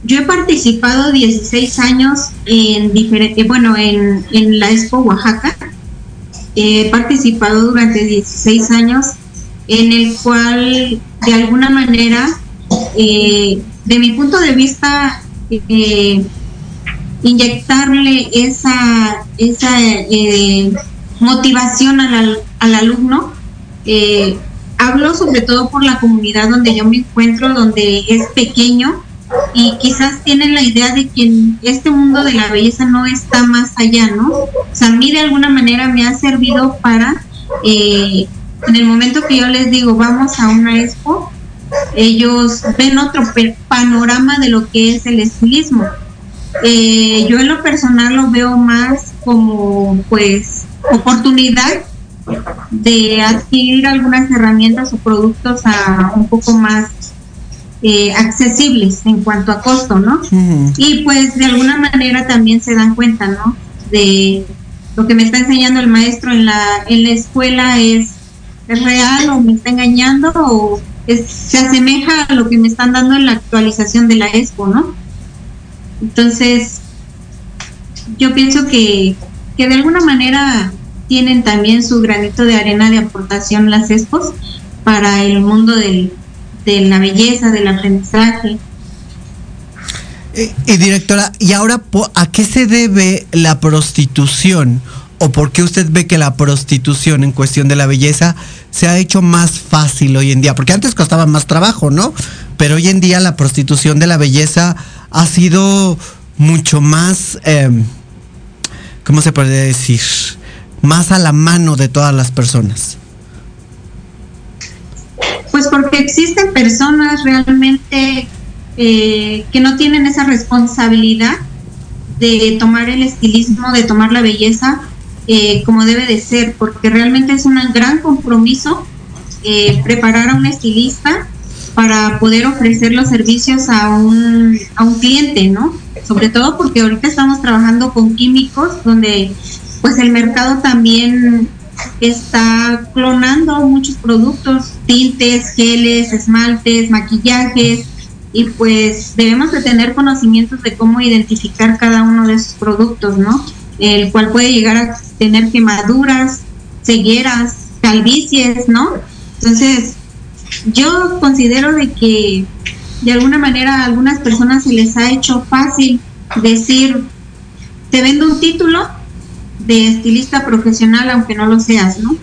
yo he participado 16 años en diferente, bueno, en, en la Expo Oaxaca. He participado durante 16 años en el cual, de alguna manera, eh, de mi punto de vista, eh, inyectarle esa, esa eh, motivación al, al alumno. eh, hablo sobre todo por la comunidad donde yo me encuentro, donde es pequeño y quizás tienen la idea de que este mundo de la belleza no está más allá, ¿no? O sea, a mí de alguna manera me ha servido para, eh, en el momento que yo les digo, vamos a una expo, ellos ven otro panorama de lo que es el estilismo. Eh, yo en lo personal lo veo más como, pues, oportunidad de adquirir algunas herramientas o productos a un poco más eh, accesibles en cuanto a costo, ¿no? Y pues de alguna manera también se dan cuenta, ¿no? De lo que me está enseñando el maestro en la, en la escuela es, es real o me está engañando o es- se asemeja a lo que me están dando en la actualización de la expo, ¿no? Entonces, yo pienso que, que de alguna manera tienen también su granito de arena de aportación las expos para el mundo del, de la belleza, del aprendizaje. Eh, Y directora, ¿y ahora a qué se debe la prostitución? ¿O por qué usted ve que la prostitución en cuestión de la belleza se ha hecho más fácil hoy en día? Porque antes costaba más trabajo, ¿no? Pero hoy en día la prostitución de la belleza ha sido mucho más, em, ¿cómo se podría decir? más a la mano de todas las personas? Pues porque existen personas realmente eh, que no tienen esa responsabilidad de tomar el estilismo, de tomar la belleza eh, como debe de ser, porque realmente es un gran compromiso eh, preparar a un estilista para poder ofrecer los servicios a un, a un cliente, ¿no? Sobre todo porque ahorita estamos trabajando con químicos donde pues el mercado también está clonando muchos productos, tintes, geles, esmaltes, maquillajes, y pues debemos de tener conocimientos de cómo identificar cada uno de esos productos, ¿no? El cual puede llegar a tener quemaduras, cegueras, calvicies, ¿no? Entonces, yo considero de que de alguna manera a algunas personas se les ha hecho fácil decir, te vendo un título de estilista profesional aunque no lo seas, ¿no?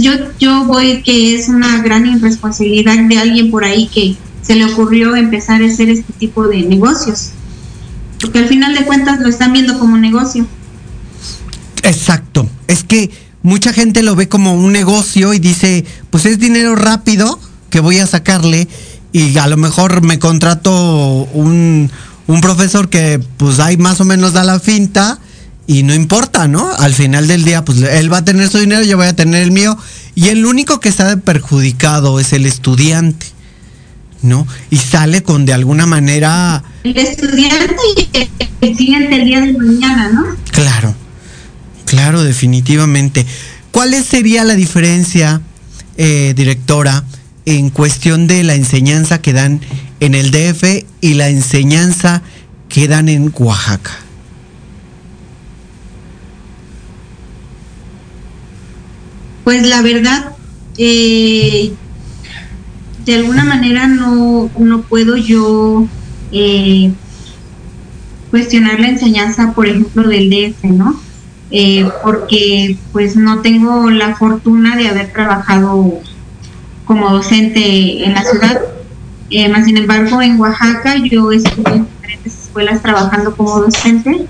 Yo, yo voy que es una gran irresponsabilidad de alguien por ahí que se le ocurrió empezar a hacer este tipo de negocios. Porque al final de cuentas lo están viendo como negocio. Exacto. Es que mucha gente lo ve como un negocio y dice, pues es dinero rápido que voy a sacarle y a lo mejor me contrato un, un profesor que pues ahí más o menos da la finta y no importa, ¿no? Al final del día, pues él va a tener su dinero, yo voy a tener el mío y el único que está perjudicado es el estudiante. ¿no? Y sale con de alguna manera... El estudiante y el el día de mañana, ¿no? Claro, claro, definitivamente. ¿Cuál sería la diferencia, eh, directora, en cuestión de la enseñanza que dan en el DF y la enseñanza que dan en Oaxaca? Pues la verdad, eh, de alguna manera no, no puedo yo eh, cuestionar la enseñanza, por ejemplo, del DF, ¿no? Eh, porque pues no tengo la fortuna de haber trabajado como docente en la ciudad. Eh, sin embargo, en Oaxaca yo estuve en diferentes escuelas trabajando como docente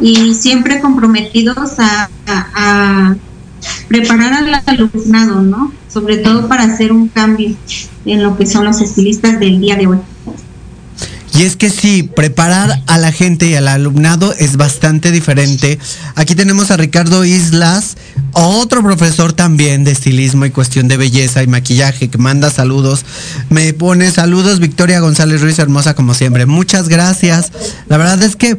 y siempre comprometidos a preparar al alumnado, ¿no? Sobre todo para hacer un cambio en lo que son los estilistas del día de hoy. Y es que sí, preparar a la gente y al alumnado es bastante diferente. Aquí tenemos a Ricardo Islas, otro profesor también de estilismo y cuestión de belleza y maquillaje, que manda saludos. Me pone saludos Victoria González Ruiz, hermosa como siempre. Muchas gracias. La verdad es que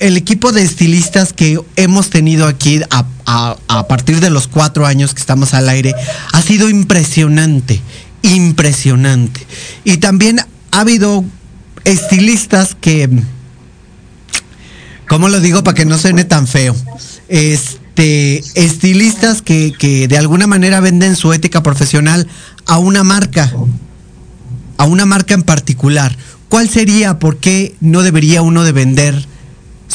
el equipo de estilistas que hemos tenido aquí a, partir de los cuatro años que estamos al aire ha sido impresionante impresionante. Y también ha habido estilistas que, ¿cómo lo digo para que no suene tan feo? Este, estilistas que, que de alguna manera venden su ética profesional a una marca, a una marca en particular. ¿Cuál sería, por qué no debería uno de vender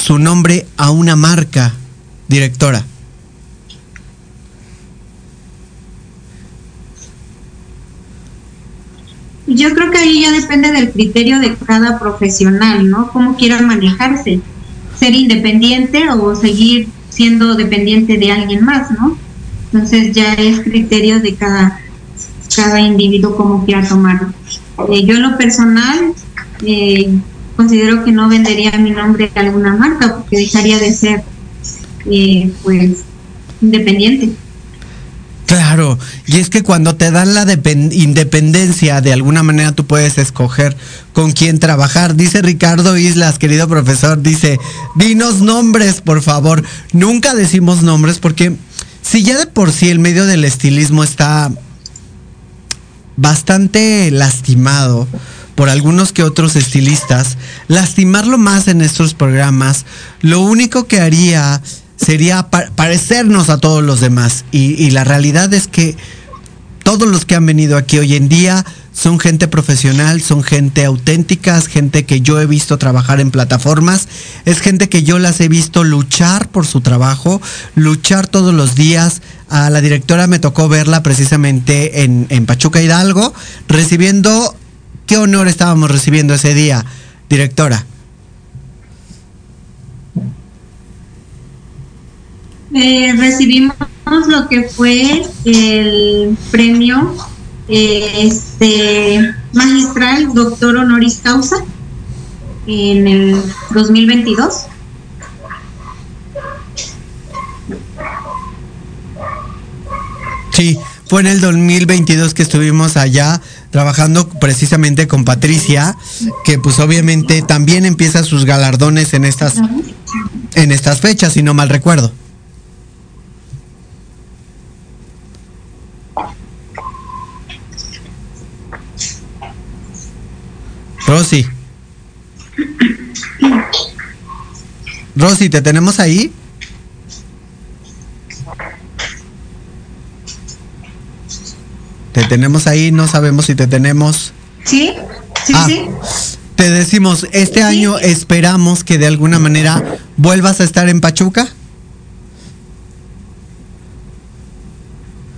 su nombre a una marca, directora? Yo creo que ahí ya depende del criterio de cada profesional, ¿no? Cómo quieran manejarse, ser independiente o seguir siendo dependiente de alguien más, ¿no? Entonces ya es criterio de cada, cada individuo cómo quiera tomarlo. Eh, yo en lo personal eh, considero que no vendería mi nombre a alguna marca porque dejaría de ser eh, pues independiente. Claro, y es que cuando te dan la independencia, de alguna manera tú puedes escoger con quién trabajar. Dice Ricardo Islas, querido profesor, dice, dinos nombres, por favor. Nunca decimos nombres porque si ya de por sí el medio del estilismo está bastante lastimado por algunos que otros estilistas, lastimarlo más en estos programas, lo único que haría sería parecernos a todos los demás. Y, la realidad es que todos los que han venido aquí hoy en día son gente profesional, son gente auténtica, gente que yo he visto trabajar en plataformas, es gente que yo las he visto luchar por su trabajo, luchar todos los días. A la directora me tocó verla precisamente en, en Pachuca Hidalgo, recibiendo, ¿qué honor estábamos recibiendo ese día, directora? eh, recibimos lo que fue el premio eh, este magistral doctor honoris causa en el 2022. Sí, fue en el 2022 que estuvimos allá trabajando precisamente con Patricia, que pues obviamente también empieza sus galardones en estas en estas fechas, si no mal recuerdo. Rosy. Rosy, ¿te tenemos ahí? Te tenemos ahí, no sabemos si te tenemos. Sí, sí, Ah, sí. Te decimos, este año esperamos que de alguna manera vuelvas a estar en Pachuca.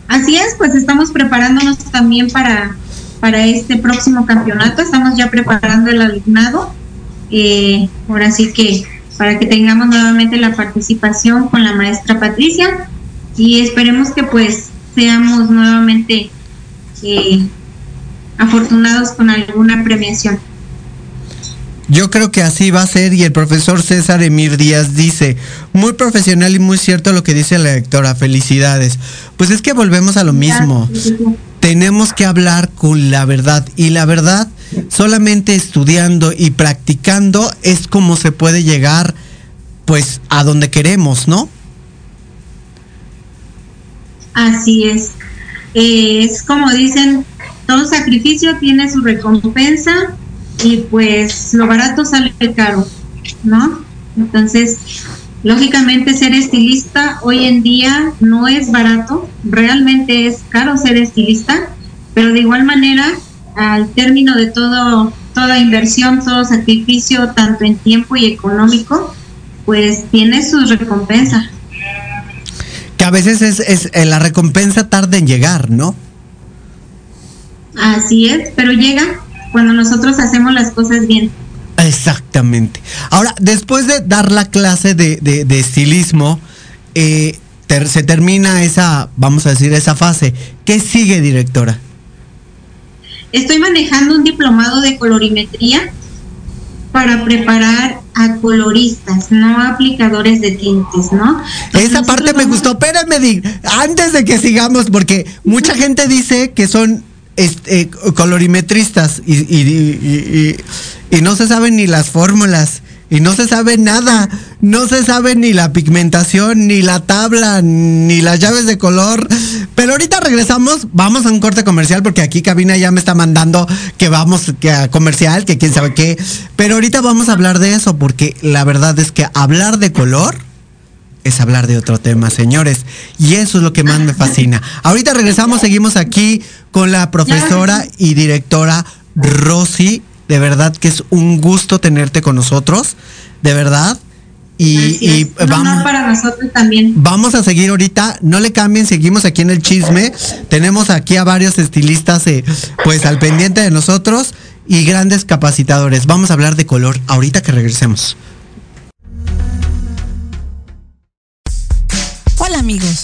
Así es, pues estamos preparándonos también para, para este próximo campeonato. Estamos ya preparando el alumnado. Eh, ahora sí que para que tengamos nuevamente la participación con la maestra Patricia y esperemos que pues seamos nuevamente eh, afortunados con alguna premiación. Yo creo que así va a ser y el profesor César Emir Díaz dice, muy profesional y muy cierto lo que dice la lectora, felicidades. Pues es que volvemos a lo mismo. Tenemos que hablar con la verdad y la verdad solamente estudiando y practicando es como se puede llegar pues a donde queremos, ¿no? Así es. Eh, es como dicen, todo sacrificio tiene su recompensa y pues lo barato sale caro, ¿no? Entonces, lógicamente ser estilista hoy en día no es barato, realmente es caro ser estilista, pero de igual manera, al término de todo toda inversión, todo sacrificio, tanto en tiempo y económico, pues tiene su recompensa. A veces es, es eh, la recompensa tarda en llegar, ¿no? Así es, pero llega cuando nosotros hacemos las cosas bien. Exactamente. Ahora, después de dar la clase de, de- de estilismo, eh, ter- se termina esa, vamos a decir, esa fase. ¿Qué sigue, directora? Estoy manejando un diplomado de colorimetría para preparar a coloristas, no a aplicadores de tintes, ¿no? Esa parte me gustó. Espérame, Di, antes de que sigamos, porque mucha gente dice que son este, colorimetristas y, y- y- y- y no se saben ni las fórmulas. Y no se sabe nada, no se sabe ni la pigmentación, ni la tabla, ni las llaves de color. Pero ahorita regresamos, vamos a un corte comercial porque aquí Cabina ya me está mandando que vamos que a comercial, que quién sabe qué. Pero ahorita vamos a hablar de eso porque la verdad es que hablar de color es hablar de otro tema, señores. Y eso es lo que más me fascina. Ahorita regresamos, seguimos aquí con la profesora y directora Rosy. De verdad que es un gusto tenerte con nosotros, de verdad. Y, y es, un honor vamos, para nosotros también. vamos a seguir ahorita, no le cambien, seguimos aquí en el chisme. Tenemos aquí a varios estilistas eh, pues al pendiente de nosotros y grandes capacitadores. Vamos a hablar de color ahorita que regresemos. Hola amigos,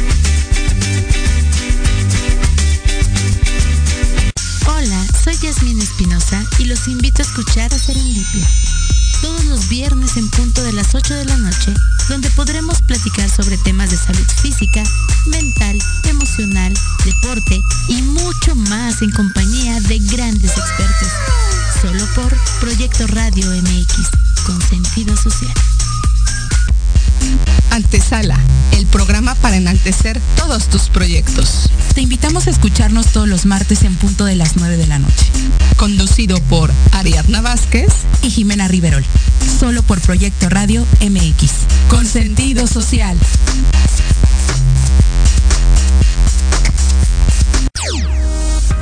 Hola, soy Yasmín Espinosa y los invito a escuchar a Serendipia. Todos los viernes en punto de las 8 de la noche, donde podremos platicar sobre temas de salud física, mental, emocional, deporte y mucho más en compañía de grandes expertos. Solo por Proyecto Radio MX, con sentido social. Antesala, el programa para enaltecer todos tus proyectos. Te invitamos a escucharnos todos los martes en punto de las 9 de la noche. Conducido por Ariadna Vázquez y Jimena Riverol. Solo por Proyecto Radio MX. Con sentido social.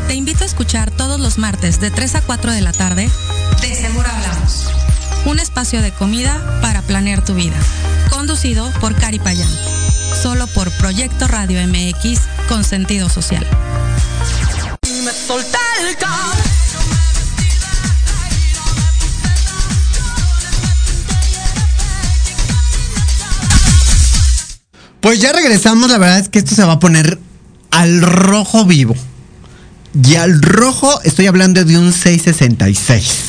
Te invito a escuchar todos los martes de 3 a 4 de la tarde. De Seguro Hablamos. Un espacio de comida para planear tu vida. Conducido por Cari Payán. Solo por Proyecto Radio MX con sentido social. Pues ya regresamos, la verdad es que esto se va a poner al rojo vivo. Y al rojo estoy hablando de un 666.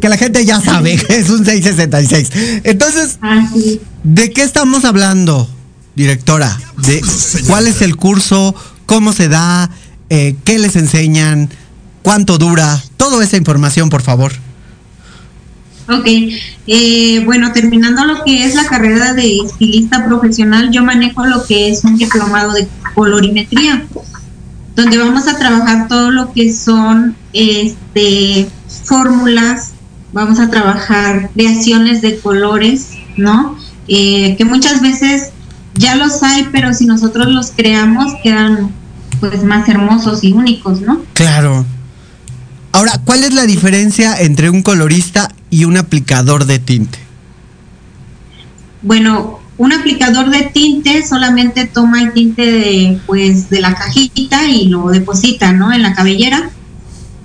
Que la gente ya sabe que es un 666. Entonces, ¿de qué estamos hablando, directora? ¿De cuál es el curso? ¿Cómo se da? Eh, ¿Qué les enseñan? ¿Cuánto dura? Toda esa información, por favor. Ok, eh, bueno, terminando lo que es la carrera de estilista profesional, yo manejo lo que es un diplomado de colorimetría, donde vamos a trabajar todo lo que son este, fórmulas, vamos a trabajar creaciones de colores, ¿no? Eh, que muchas veces ya los hay, pero si nosotros los creamos quedan pues más hermosos y únicos, ¿no? Claro. Ahora, ¿cuál es la diferencia entre un colorista y un aplicador de tinte? Bueno, un aplicador de tinte solamente toma el tinte de, pues, de la cajita y lo deposita, ¿no? En la cabellera.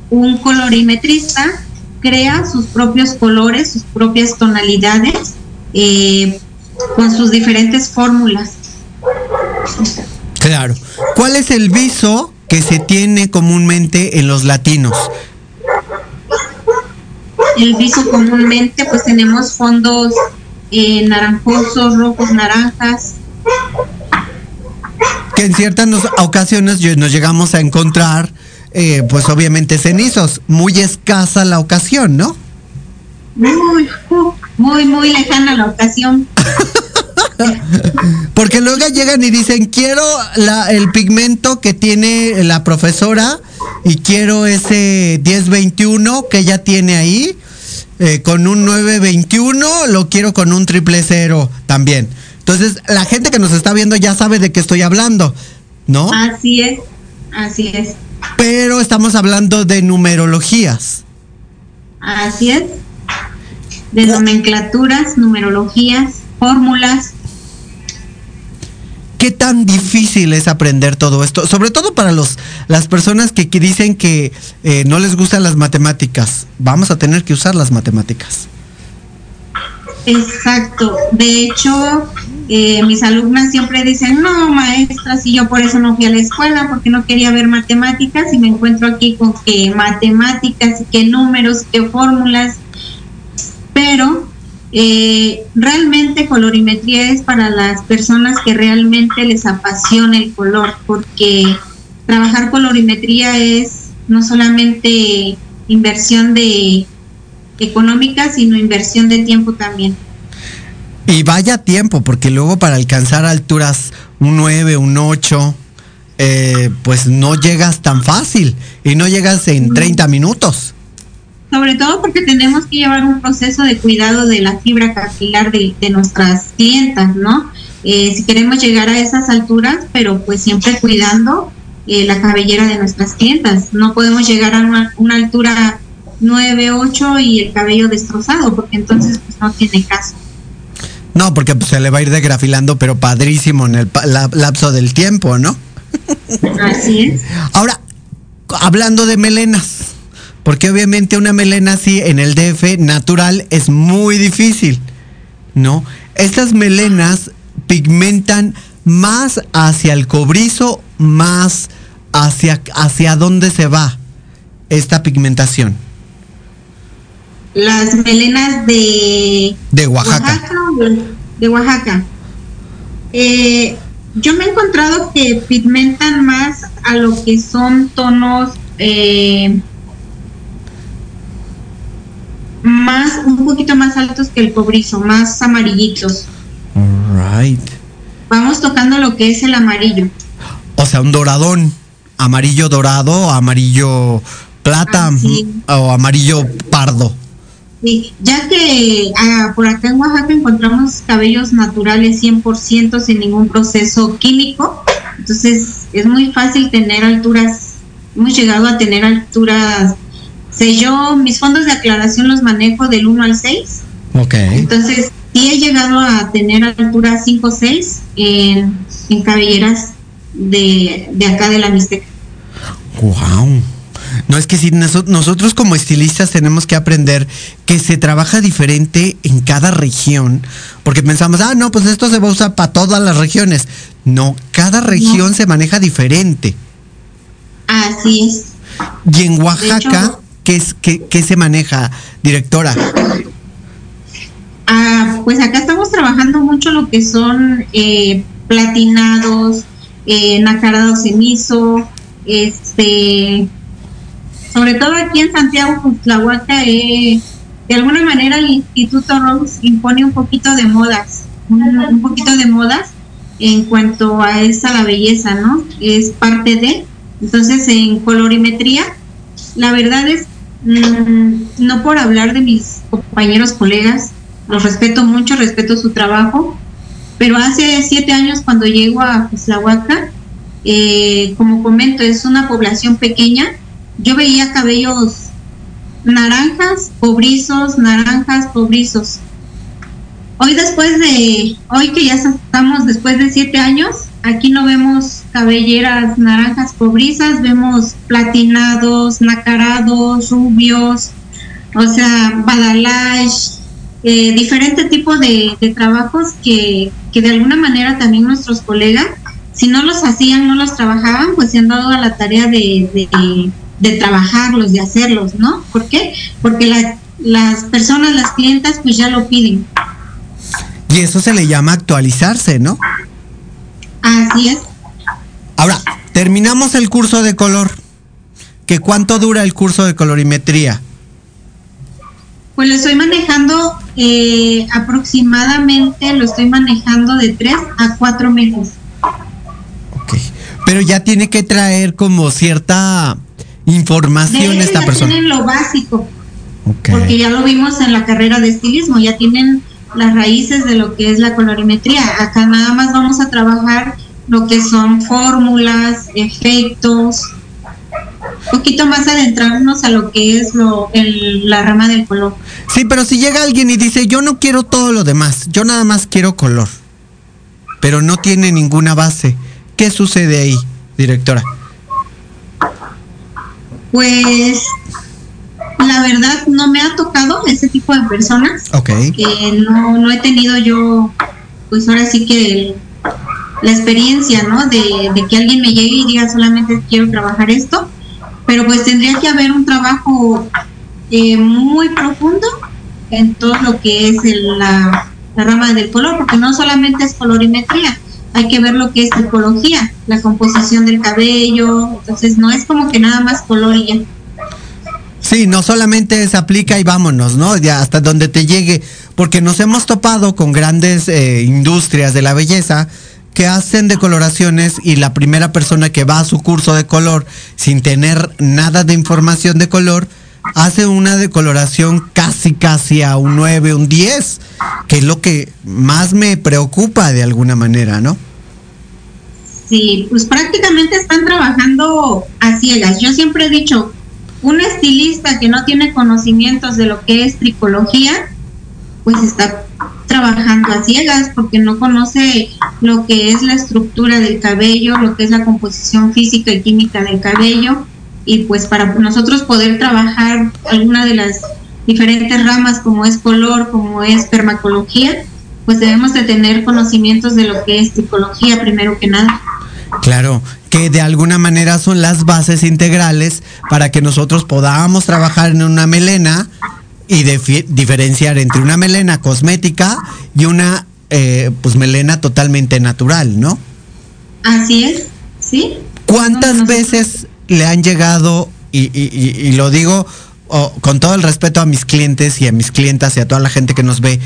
Un colorimetrista crea sus propios colores, sus propias tonalidades, eh, con sus diferentes fórmulas. Claro. ¿Cuál es el viso que se tiene comúnmente en los latinos? El viso comúnmente, pues tenemos fondos eh, naranjosos, rojos, naranjas. Que en ciertas ocasiones nos llegamos a encontrar, eh, pues obviamente cenizos. Muy escasa la ocasión, ¿no? Muy, muy, muy lejana la ocasión. Porque luego llegan y dicen, quiero la- el pigmento que tiene la profesora y quiero ese 1021 que ella tiene ahí, eh, con un 921, lo quiero con un triple cero también. Entonces, la gente que nos está viendo ya sabe de qué estoy hablando, ¿no? Así es, así es, Pero estamos hablando de numerologías. así es. De nomenclaturas, numerologías, fórmulas. ¿Qué tan difícil es aprender todo esto? Sobre todo para los, las personas que, que dicen que eh, no les gustan las matemáticas. Vamos a tener que usar las matemáticas. Exacto. De hecho, eh, mis alumnas siempre dicen, no, maestra, si yo por eso no fui a la escuela, porque no quería ver matemáticas y me encuentro aquí con que matemáticas que números, que fórmulas. Pero eh, realmente colorimetría es para las personas que realmente les apasiona el color, porque trabajar colorimetría es no solamente inversión de económica, sino inversión de tiempo también. Y vaya tiempo, porque luego para alcanzar alturas un 9, un 8, eh, pues no llegas tan fácil y no llegas en 30 minutos. Sobre todo porque tenemos que llevar un proceso de cuidado de la fibra capilar de, de nuestras clientas, ¿no? Eh, si queremos llegar a esas alturas, pero pues siempre cuidando eh, la cabellera de nuestras clientas. No podemos llegar a una, una altura 9, 8 y el cabello destrozado, porque entonces pues no tiene caso. No, porque se le va a ir degrafilando, pero padrísimo en el la- lapso del tiempo, ¿no? Así es. Ahora, hablando de melenas, porque obviamente una melena así en el DF natural es muy difícil, ¿no? Estas melenas pigmentan más hacia el cobrizo, más hacia, hacia dónde se va esta pigmentación. Las melenas de De Oaxaca. de, Oaxaca. Eh, yo me he encontrado que pigmentan más a lo que son tonos eh, más, un poquito más altos que el cobrizo, más amarillitos. Right. Vamos tocando lo que es el amarillo. O sea, un doradón, amarillo dorado, amarillo plata Ah, sí. o amarillo pardo. Sí, ya que ah, por acá en Oaxaca encontramos cabellos naturales 100% sin ningún proceso químico, entonces es muy fácil tener alturas, hemos llegado a tener alturas, sé yo, mis fondos de aclaración los manejo del 1 al 6, Ok. entonces sí he llegado a tener alturas 5 o 6 en, en cabelleras de, de acá de la Mixteca. Wow. No es que si noso- nosotros como estilistas tenemos que aprender que se trabaja diferente en cada región, porque pensamos, ah, no, pues esto se va a usar para todas las regiones. No, cada región se maneja diferente. Así es. Y en Oaxaca, hecho- ¿qué, es, qué, qué se maneja, directora? Ah, pues acá estamos trabajando mucho lo que son eh, platinados, eh, nacarados cenizo, este, sobre todo aquí en Santiago, Cuitlahuaca, eh, de alguna manera el Instituto Rose impone un poquito de modas, un, poquito de modas en cuanto a esa la belleza, ¿no? Es parte de, entonces en colorimetría, la verdad es, mm, no por hablar de mis compañeros, colegas, los respeto mucho, respeto su trabajo, pero hace siete años cuando llego a Cuislahuaca, eh, como comento, es una población pequeña, yo veía cabellos naranjas, cobrizos, naranjas, cobrizos. Hoy después de, hoy que ya estamos después de siete años, aquí no vemos cabelleras naranjas cobrizas, vemos platinados, nacarados, rubios, o sea, badalash, eh, diferente tipo de, trabajos que, que de alguna manera también nuestros colegas, si no los hacían, no los trabajaban, pues se han dado a la tarea de, de trabajarlos, de hacerlos, ¿no? ¿Por qué? Porque la- las personas, las clientas, pues ya lo piden. Y eso se le llama actualizarse, ¿no? Así es. Ahora, terminamos el curso de color. ¿Que cuánto dura el curso de colorimetría? Pues lo estoy manejando eh, aproximadamente, lo estoy manejando de tres a cuatro meses. Ok. Pero ya tiene que traer como cierta información De hecho, esta persona. tienen lo básico, porque ya lo vimos en la carrera de estilismo, ya tienen las raíces de lo que es la colorimetría. Acá nada más vamos a trabajar lo que son fórmulas, efectos, un poquito más adentrarnos a lo que es lo, el- la rama del color. Sí, pero si llega alguien y dice, yo no quiero todo lo demás, yo nada más quiero color, pero no tiene ninguna base, ¿qué sucede ahí, directora? Pues la verdad no me ha tocado ese tipo de personas. Ok. Eh, no, no he tenido yo, pues ahora sí que la experiencia, ¿no? De, de que alguien me llegue y diga solamente quiero trabajar esto, pero pues tendría que haber un trabajo eh, muy profundo en todo lo que es el- la, la rama del color, porque no solamente es colorimetría, hay que ver lo que es psicología, la composición del cabello, entonces no es como que nada más color y ya. Sí, no solamente se aplica y vámonos, ¿no? Ya hasta donde te llegue, porque nos hemos topado con grandes eh, industrias de la belleza que hacen decoloraciones y la primera persona que va a su curso de color sin tener nada de información de color, hace una decoloración casi casi a un 9, un 10, que es lo que más me preocupa de alguna manera, ¿no? Sí, pues prácticamente están trabajando a ciegas. Yo siempre he dicho, un estilista que no tiene conocimientos de lo que es tricología, pues está trabajando a ciegas porque no conoce lo que es la estructura del cabello, lo que es la composición física y química del cabello y pues para nosotros poder trabajar alguna de las diferentes ramas como es color, como es permacología, pues debemos de tener conocimientos de lo que es psicología primero que nada. Claro, que de alguna manera son las bases integrales para que nosotros podamos trabajar en una melena y diferenciar entre una melena cosmética y una eh, pues melena totalmente natural, ¿no? Así es, sí. ¿Cuántas veces le han llegado, y, lo digo con todo el respeto a mis clientes y a mis clientas y a toda la gente que nos ve,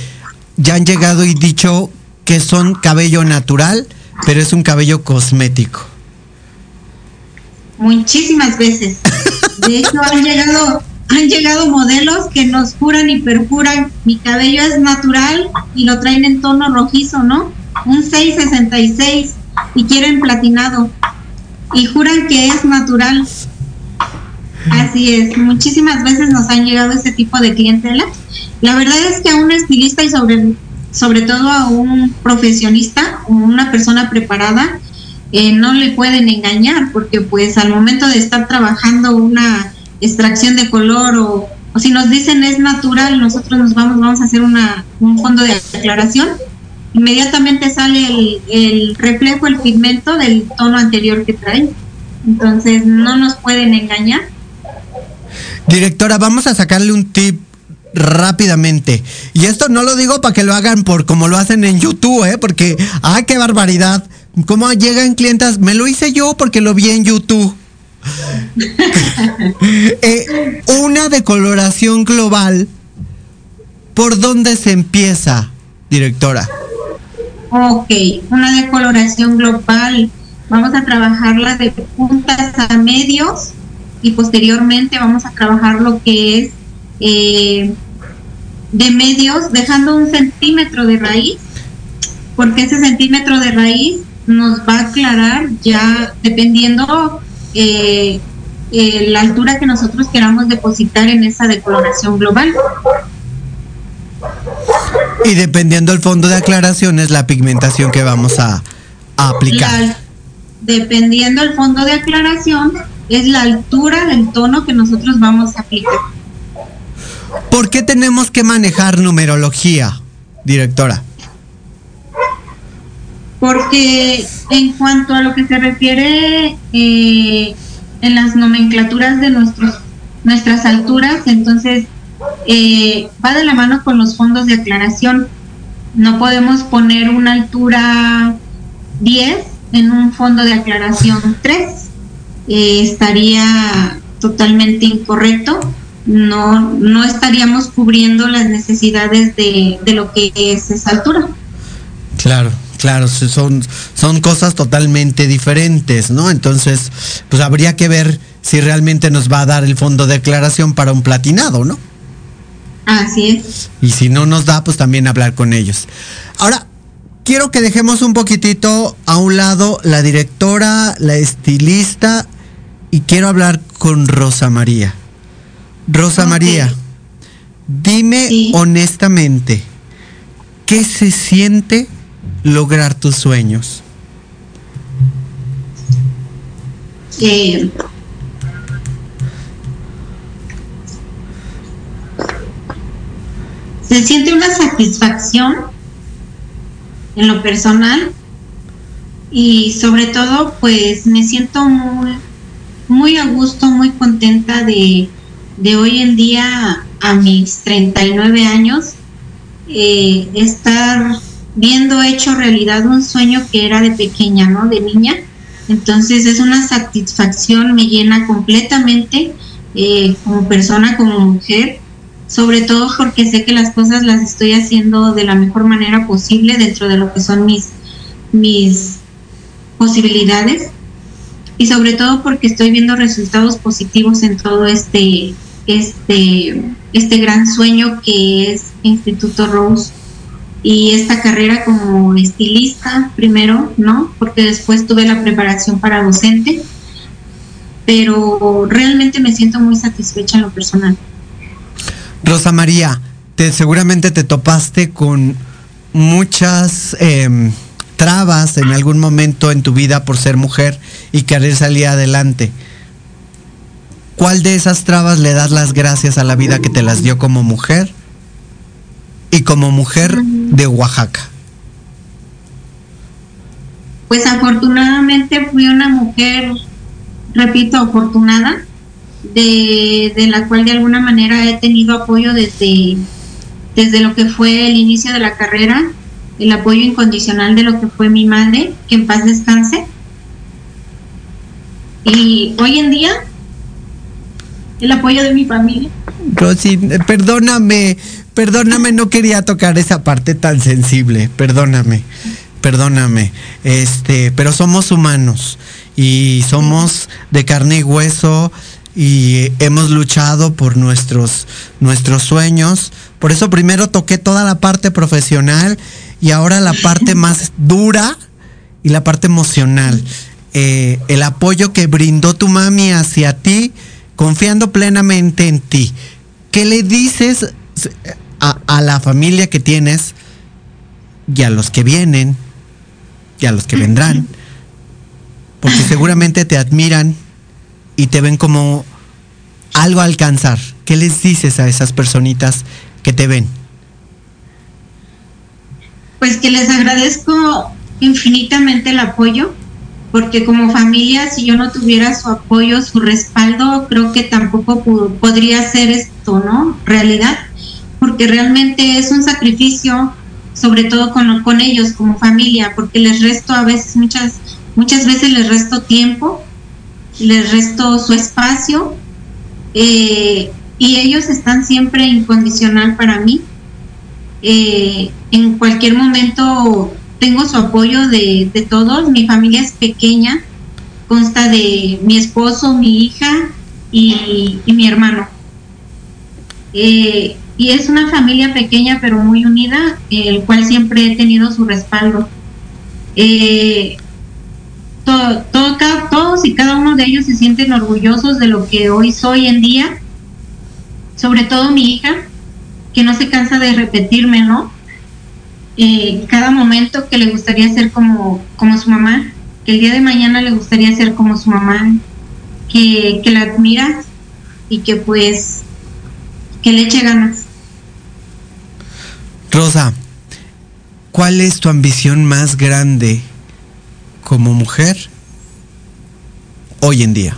ya han llegado y dicho que son cabello natural, pero es un cabello cosmético? Muchísimas veces. De hecho, han llegado, han llegado modelos que nos juran y perjuran, mi cabello es natural y lo traen en tono rojizo, ¿no? Un 666 y quieren platinado y juran que es natural. Así es, muchísimas veces nos han llegado ese tipo de clientela. La verdad es que a un estilista y sobre, sobre todo a un profesionista o una persona preparada, eh, no le pueden engañar porque pues al momento de estar trabajando una extracción de color o, o si nos dicen es natural, nosotros nos vamos, vamos a hacer una, un fondo de aclaración inmediatamente sale el, el, reflejo, el pigmento del tono anterior que trae. Entonces no nos pueden engañar. Directora, vamos a sacarle un tip rápidamente. Y esto no lo digo para que lo hagan por como lo hacen en YouTube, ¿eh? Porque, ¡ay, qué barbaridad! ¿Cómo llegan clientas? Me lo hice yo porque lo vi en YouTube. eh, una decoloración global, ¿por dónde se empieza, directora? Ok, una decoloración global. Vamos a trabajarla de puntas a medios y posteriormente vamos a trabajar lo que es eh, de medios, dejando un centímetro de raíz, porque ese centímetro de raíz nos va a aclarar ya dependiendo eh, eh, la altura que nosotros queramos depositar en esa decoloración global. Y dependiendo del fondo de aclaración es la pigmentación que vamos a, aplicar. dependiendo del fondo de aclaración es la altura del tono que nosotros vamos a aplicar. ¿Por qué tenemos que manejar numerología, directora? Porque en cuanto a lo que se refiere eh, en las nomenclaturas de nuestros, nuestras alturas, entonces eh, va de la mano con los fondos de aclaración. No podemos poner una altura 10 en un fondo de aclaración 3. Eh, estaría totalmente incorrecto. No, no estaríamos cubriendo las necesidades de, de lo que es esa altura. Claro, claro, son, son cosas totalmente diferentes, ¿no? Entonces, pues habría que ver si realmente nos va a dar el fondo de aclaración para un platinado, ¿no? Así es. Y si no nos da, pues también hablar con ellos. Ahora, quiero que dejemos un poquitito a un lado la directora, la estilista, y quiero hablar con Rosa María. Rosa María, dime honestamente, ¿qué se siente lograr tus sueños? Eh, se siente una satisfacción en lo personal y sobre todo pues me siento muy muy a gusto, muy contenta de, hoy en día a mis 39 años eh, estar viendo hecho realidad un sueño que era de pequeña, ¿no? De niña. Entonces es una satisfacción, me llena completamente eh, como persona, como mujer sobre todo porque sé que las cosas las estoy haciendo de la mejor manera posible dentro de lo que son mis, mis posibilidades y sobre todo porque estoy viendo resultados positivos en todo este, este, este gran sueño que es Instituto Rose y esta carrera como estilista primero, ¿no? Porque después tuve la preparación para docente, pero realmente me siento muy satisfecha en lo personal. Rosa María, te, seguramente te topaste con muchas em, trabas en algún momento en tu vida por ser mujer y querer salir adelante. ¿Cuál de esas trabas le das las gracias a la vida que te las dio como mujer y como mujer de Oaxaca? Pues afortunadamente fui una mujer, repito, afortunada, de, de la cual de alguna manera he tenido apoyo desde, desde lo que fue el inicio de la carrera, el apoyo incondicional de lo que fue mi madre, que en paz descanse. Y hoy en día, el apoyo de mi familia. Rosy, perdóname, perdóname, no quería tocar esa parte tan sensible, perdóname, perdóname. Este, pero somos humanos y somos de carne y hueso y hemos luchado por nuestros nuestros sueños. Por eso primero toqué toda la parte profesional y ahora la parte más dura y la parte emocional. Eh, el apoyo que brindó tu mami hacia ti, confiando plenamente en ti. ¿Qué le dices a, a la familia que tienes y a los que vienen y a los que vendrán? Porque seguramente te admiran y te ven como algo a alcanzar. ¿Qué les dices a esas personitas que te ven? Pues que les agradezco infinitamente el apoyo, porque como familia, si yo no tuviera su apoyo, su respaldo, creo que tampoco podría ser esto, ¿no? Realidad, porque realmente es un sacrificio, sobre todo con, con ellos como familia, porque les resto a veces, muchas, muchas veces les resto tiempo, les resto su espacio, eh, y ellos están siempre incondicional para mí. Eh, en cualquier momento tengo su apoyo de, todos. Mi familia es pequeña, consta de mi esposo, mi hija y, mi hermano. Eh, y es una familia pequeña pero muy unida, el cual siempre he tenido su respaldo. Todos y cada uno de ellos se sienten orgullosos de lo que hoy soy en día, sobre todo mi hija, que no se cansa de repetirme, ¿no? Cada momento que le gustaría ser como, como su mamá, que el día de mañana le gustaría ser como su mamá, que, que la admira y que pues que le eche ganas. Rosa, ¿cuál es tu ambición más grande como mujer hoy en día?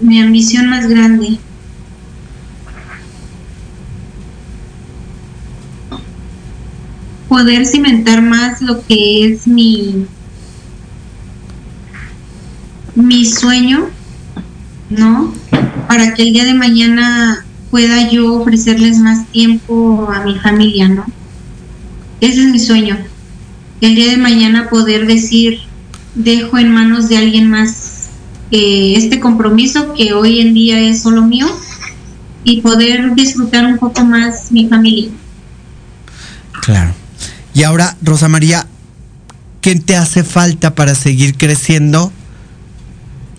Mi ambición más grande. Poder cimentar más lo que es mi mi sueño, ¿no? Para que el día de mañana pueda yo ofrecerles más tiempo a mi familia, ¿no? Ese es mi sueño. El día de mañana poder decir, dejo en manos de alguien más eh, este compromiso que hoy en día es solo mío y poder disfrutar un poco más mi familia. Claro. Y ahora, Rosa María, ¿qué te hace falta para seguir creciendo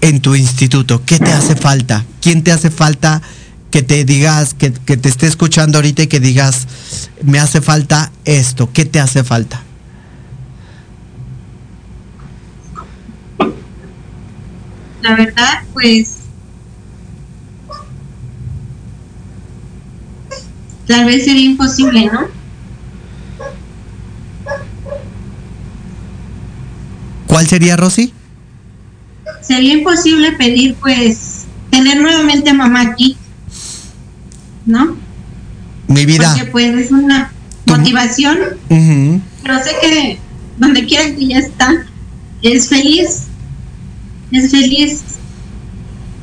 en tu instituto? ¿Qué te hace falta? ¿Quién te hace falta que te digas, que, que te esté escuchando ahorita y que digas, me hace falta esto? ¿Qué te hace falta? La verdad, pues tal vez sería imposible, ¿no? ¿Cuál sería, Rosy? Sería imposible pedir, pues, tener nuevamente a mamá aquí, ¿no? Mi vida. Porque pues es una motivación, pero sé que donde quiera que ella está, es feliz, es feliz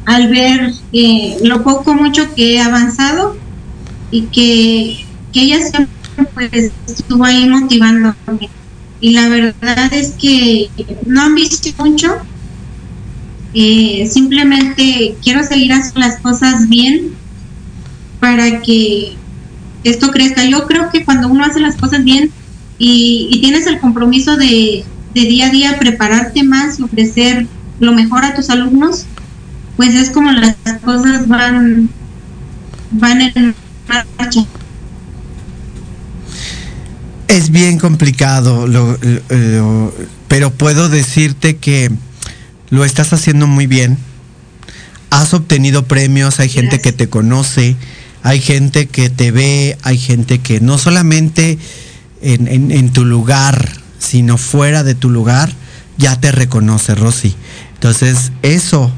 al ver eh, lo poco mucho que he avanzado y que, que ella siempre pues, estuvo ahí motivándome. Y la verdad es que no han visto mucho, eh, simplemente quiero seguir haciendo las cosas bien para que esto crezca. Yo creo que cuando uno hace las cosas bien y, y tienes el compromiso de, de día a día prepararte más y ofrecer lo mejor a tus alumnos, pues es como las cosas van, van en marcha. Es bien complicado, lo- pero puedo decirte que lo estás haciendo muy bien. Has obtenido premios, hay gente Gracias. que te conoce, hay gente que te ve, hay gente que no solamente en, en- en tu lugar, sino fuera de tu lugar, ya te reconoce, Rosy. Entonces, eso,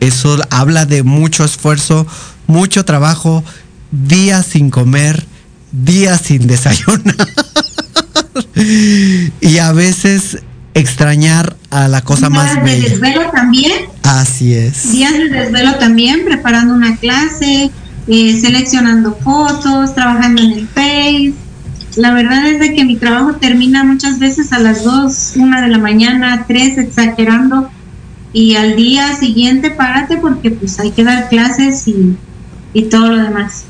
eso habla de mucho esfuerzo, mucho trabajo, días sin comer, días sin desayunar. y a veces extrañar a la cosa más Días de bella. desvelo también, Así es. días de desvelo también, preparando una clase, eh, seleccionando fotos, trabajando en el Face. La verdad es de que mi trabajo termina muchas veces a las 2, 1 de la mañana, 3, exagerando. Y al día siguiente párate porque pues hay que dar clases y, y todo lo demás.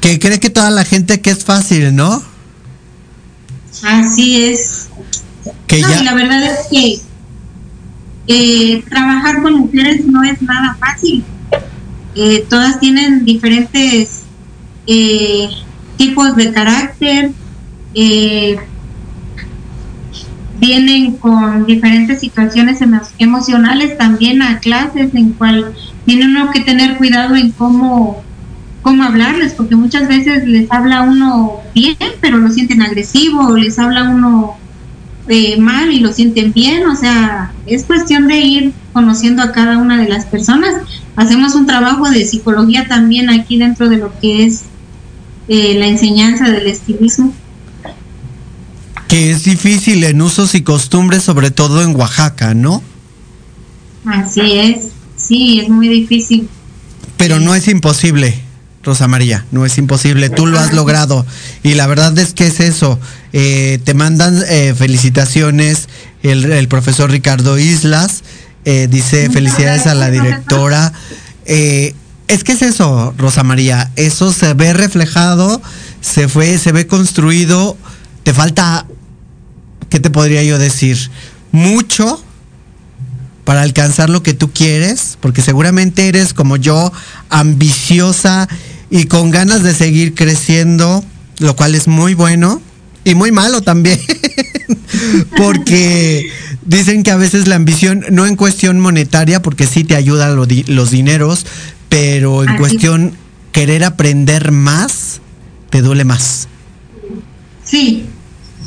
Que cree que toda la gente que es fácil, ¿no? Así es. Que No, y la verdad es que eh, trabajar con mujeres no es nada fácil. Eh, todas tienen diferentes eh, tipos de carácter, eh, vienen con diferentes situaciones emo- emocionales también a clases en cual tiene uno que tener cuidado en cómo cómo hablarles, porque muchas veces les habla uno bien, pero lo sienten agresivo, o les habla uno eh, mal y lo sienten bien, o sea, es cuestión de ir conociendo a cada una de las personas. Hacemos un trabajo de psicología también aquí dentro de lo que es eh, la enseñanza del estilismo. Que es difícil en usos y costumbres, sobre todo en Oaxaca, ¿no? Así es, sí, es muy difícil. Pero no es imposible, Rosa María, no es imposible, tú lo has logrado. Y la verdad es que es eso. Eh, te mandan eh, felicitaciones el, el profesor Ricardo Islas, eh, dice felicidades a la directora. Eh, es que es eso, Rosa María, eso se ve reflejado, se fue, se ve construido, te falta, ¿qué te podría yo decir? Mucho para alcanzar lo que tú quieres, porque seguramente eres como yo, ambiciosa y con ganas de seguir creciendo, lo cual es muy bueno y muy malo también, porque dicen que a veces la ambición, no en cuestión monetaria, porque sí te ayuda lo di- los dineros, pero en Así. cuestión querer aprender más, te duele más. Sí,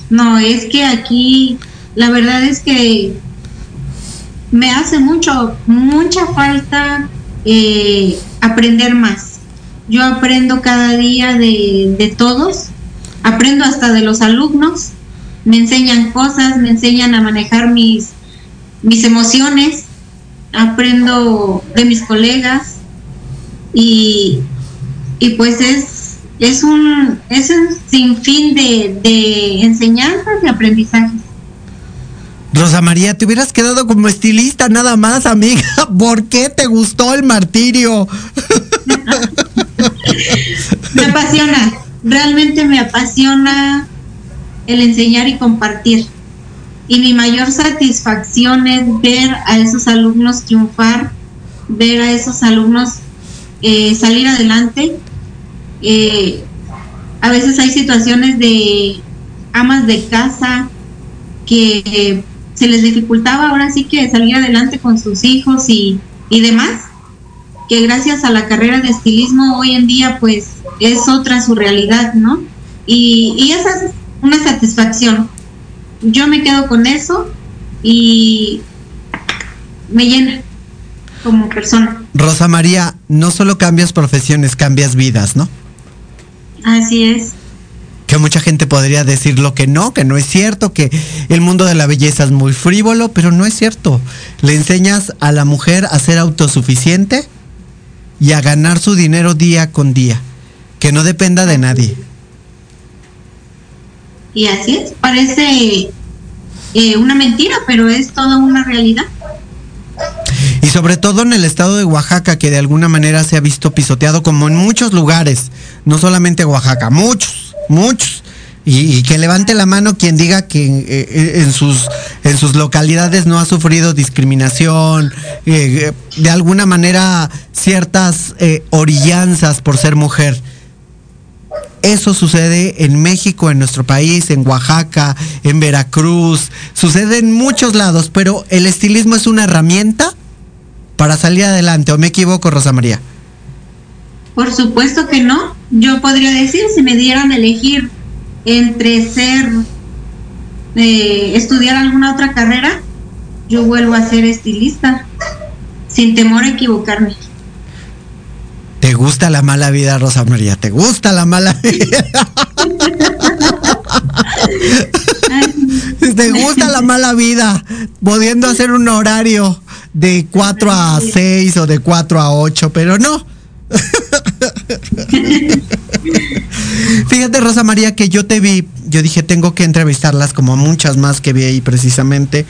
no, es que aquí la verdad es que me hace mucho, mucha falta eh, aprender más. Yo aprendo cada día de, de todos, aprendo hasta de los alumnos, me enseñan cosas, me enseñan a manejar mis, mis emociones, aprendo de mis colegas y, y pues es, es un es un sinfín de, de enseñanzas y aprendizajes. Rosa María, te hubieras quedado como estilista nada más, amiga. ¿Por qué te gustó el martirio? Me apasiona, realmente me apasiona el enseñar y compartir. Y mi mayor satisfacción es ver a esos alumnos triunfar, ver a esos alumnos eh, salir adelante. Eh, a veces hay situaciones de amas de casa que se les dificultaba ahora sí que salir adelante con sus hijos y, y demás que gracias a la carrera de estilismo hoy en día pues es otra su realidad, ¿no? Y, y esa es una satisfacción. Yo me quedo con eso y me llena como persona. Rosa María, no solo cambias profesiones, cambias vidas, ¿no? Así es. Que mucha gente podría decir lo que no, que no es cierto, que el mundo de la belleza es muy frívolo, pero no es cierto. Le enseñas a la mujer a ser autosuficiente y a ganar su dinero día con día, que no dependa de nadie. Y así es. Parece eh, una mentira, pero es toda una realidad. Y sobre todo en el estado de Oaxaca, que de alguna manera se ha visto pisoteado como en muchos lugares, no solamente Oaxaca, muchos, muchos. Y, que levante la mano quien diga que eh, en, sus, en sus localidades no ha sufrido discriminación, eh, de alguna manera ciertas eh, orillanzas por ser mujer. Eso sucede en México, en nuestro país, en Oaxaca, en Veracruz, sucede en muchos lados, pero el estilismo es una herramienta para salir adelante, ¿o me equivoco, Rosa María? Por supuesto que no. Yo podría decir, si me dieran a elegir entre ser, eh, estudiar alguna otra carrera, yo vuelvo a ser estilista, sin temor a equivocarme. ¿Te gusta la mala vida, Rosa María? ¿Te gusta la mala vida? ¿Te gusta la mala vida? Pudiendo hacer un horario de 4 a 6 o de 4 a 8, pero no. Fíjate, Rosa María, que yo te vi, yo dije, tengo que entrevistarlas, como muchas más que vi ahí precisamente.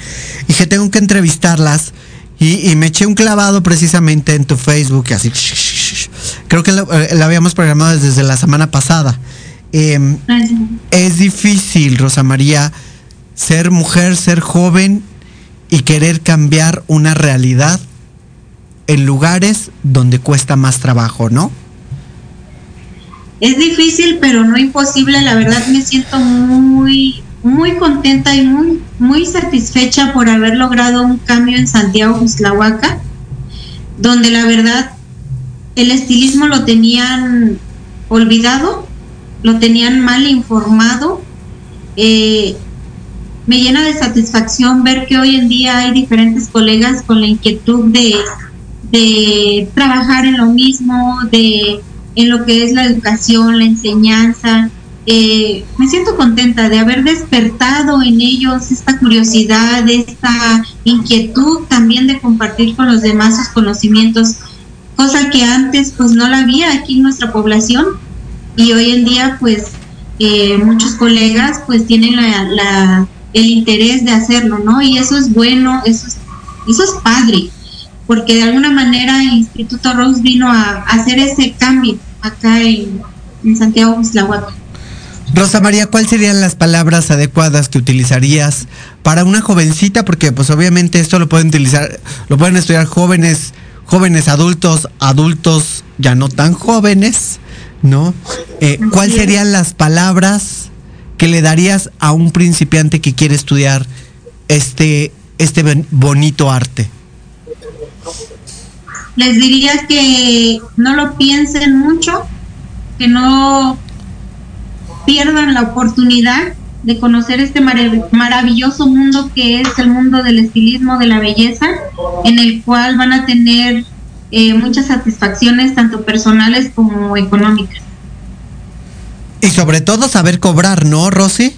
Dije, tengo que entrevistarlas. Y, y me eché un clavado precisamente en tu Facebook, así. Creo que lo, eh, lo habíamos programado desde la semana pasada. Eh, es difícil, Rosa María, ser mujer, ser joven y querer cambiar una realidad en lugares donde cuesta más trabajo, ¿no? Es difícil, pero no imposible. La verdad me siento muy, muy contenta y muy, muy satisfecha por haber logrado un cambio en Santiago Cuslahuaca, donde la verdad el estilismo lo tenían olvidado, lo tenían mal informado. Eh, me llena de satisfacción ver que hoy en día hay diferentes colegas con la inquietud de, de trabajar en lo mismo, de en lo que es la educación, la enseñanza. Eh, me siento contenta de haber despertado en ellos esta curiosidad, esta inquietud también de compartir con los demás sus conocimientos, cosa que antes pues no la había aquí en nuestra población y hoy en día pues eh, muchos colegas pues tienen el interés de hacerlo, ¿no? Y eso es bueno, eso es, eso es padre porque de alguna manera Instituto Rose vino a, hacer ese cambio acá en, Santiago Cuslahuaca. Rosa María, ¿cuáles serían las palabras adecuadas que utilizarías para una jovencita? Porque pues obviamente esto lo pueden utilizar, lo pueden estudiar jóvenes, jóvenes adultos, adultos ya no tan jóvenes, ¿no? Eh, ¿Cuáles serían las palabras que le darías a un principiante que quiere estudiar este, este bonito arte? les diría que no lo piensen mucho, que no pierdan la oportunidad de conocer este marav maravilloso mundo que es el mundo del estilismo, de la belleza, en el cual van a tener eh, muchas satisfacciones, tanto personales como económicas. Y sobre todo saber cobrar, ¿no, Rosy?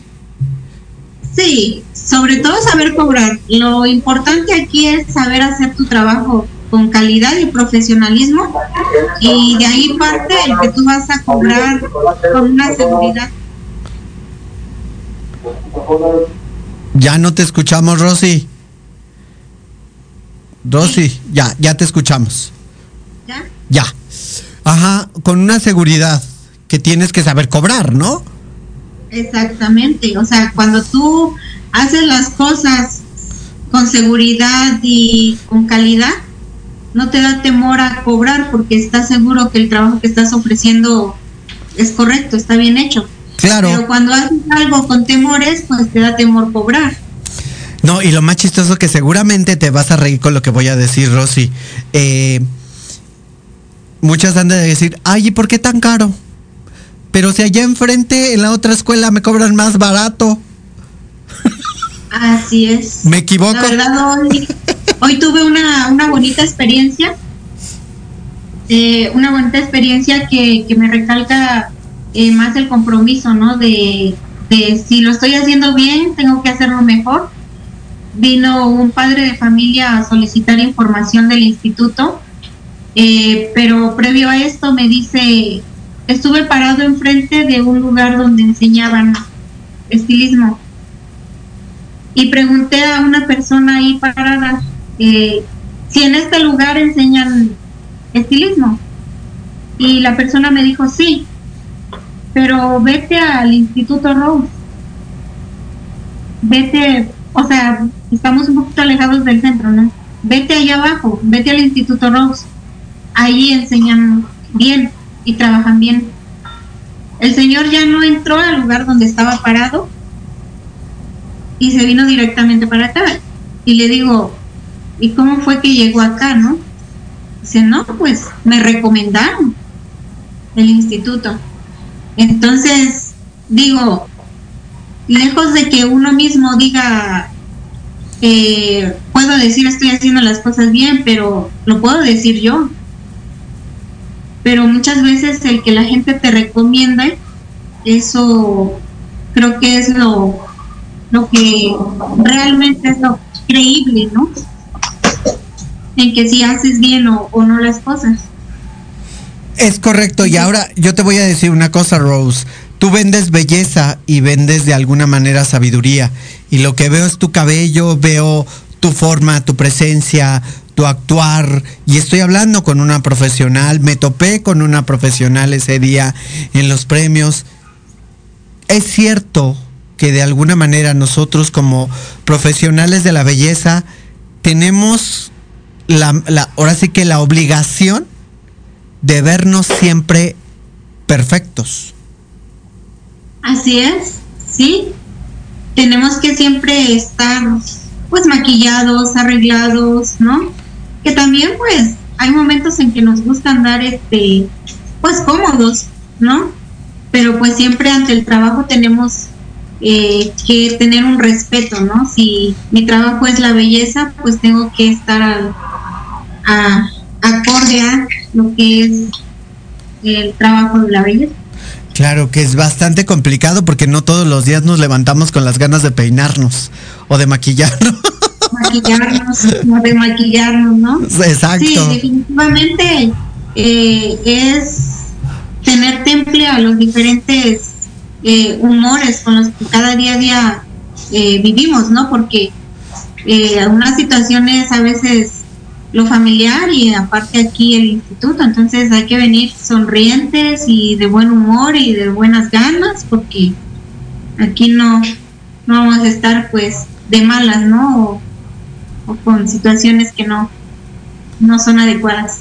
Sí, sobre todo saber cobrar. Lo importante aquí es saber hacer tu trabajo con calidad y profesionalismo y de ahí parte el que tú vas a cobrar con una seguridad. Ya no te escuchamos, Rosy. Rosy, ya, ya te escuchamos. ¿Ya? Ya. Ajá, con una seguridad que tienes que saber cobrar, ¿no? Exactamente, o sea, cuando tú haces las cosas con seguridad y con calidad, no te da temor a cobrar porque estás seguro que el trabajo que estás ofreciendo es correcto, está bien hecho. Claro. Pero cuando haces algo con temores, pues te da temor cobrar. No, y lo más chistoso que seguramente te vas a reír con lo que voy a decir, Rosy. Eh, muchas han de decir, ay, ¿y por qué tan caro? Pero si allá enfrente, en la otra escuela, me cobran más barato. Así es. ¿Me equivoco? La verdad, hoy, hoy tuve una, una bonita experiencia. Eh, una bonita experiencia que, que me recalca eh, más el compromiso, ¿no? De, de si lo estoy haciendo bien, tengo que hacerlo mejor. Vino un padre de familia a solicitar información del instituto, eh, pero previo a esto me dice, estuve parado enfrente de un lugar donde enseñaban estilismo y pregunté a una persona ahí parada eh, si en este lugar enseñan estilismo. Y la persona me dijo, sí, pero vete al Instituto Rose. Vete, o sea, estamos un poquito alejados del centro, ¿no? Vete allá abajo, vete al Instituto Rose. Ahí enseñan bien y trabajan bien. el señor ya no entró al lugar donde estaba parado y se vino directamente para acá. Y le digo, ¿y cómo fue que llegó acá, no? Dice, no, pues me recomendaron el instituto. Entonces, digo, lejos de que uno mismo diga, puedo decir estoy haciendo las cosas bien, pero lo puedo decir yo. Pero muchas veces el que la gente te recomienda, eso creo que es lo, lo que realmente es lo creíble, ¿no? En que si haces bien o, o no las cosas. Es correcto, y ahora yo te voy a decir una cosa, Rose. Tú vendes belleza y vendes de alguna manera sabiduría. Y lo que veo es tu cabello, veo tu forma, tu presencia, tu actuar. Y estoy hablando con una profesional, me topé con una profesional ese día en los premios. Es cierto que de alguna manera nosotros como profesionales de la belleza tenemos la, la ahora sí que la obligación de vernos siempre perfectos. Así es, sí. Tenemos que siempre estar pues maquillados, arreglados, ¿no? Que también pues hay momentos en que nos gusta andar este pues cómodos, ¿no? Pero pues siempre ante el trabajo tenemos eh, que tener un respeto, ¿no? Si mi trabajo es la belleza, pues tengo que estar al, a, acorde a lo que es el trabajo de la belleza. Claro que es bastante complicado porque no todos los días nos levantamos con las ganas de peinarnos o de maquillarnos. Maquillarnos, o de maquillarnos, ¿no? Exacto. Sí, definitivamente eh, es tener temple a los diferentes eh, humores con los que cada día a día eh, vivimos, ¿no? Porque eh, algunas situaciones a veces lo familiar y aparte aquí el instituto, entonces hay que venir sonrientes y de buen humor y de buenas ganas porque aquí no, no vamos a estar pues de malas, ¿no? O, con situaciones que no, no son adecuadas.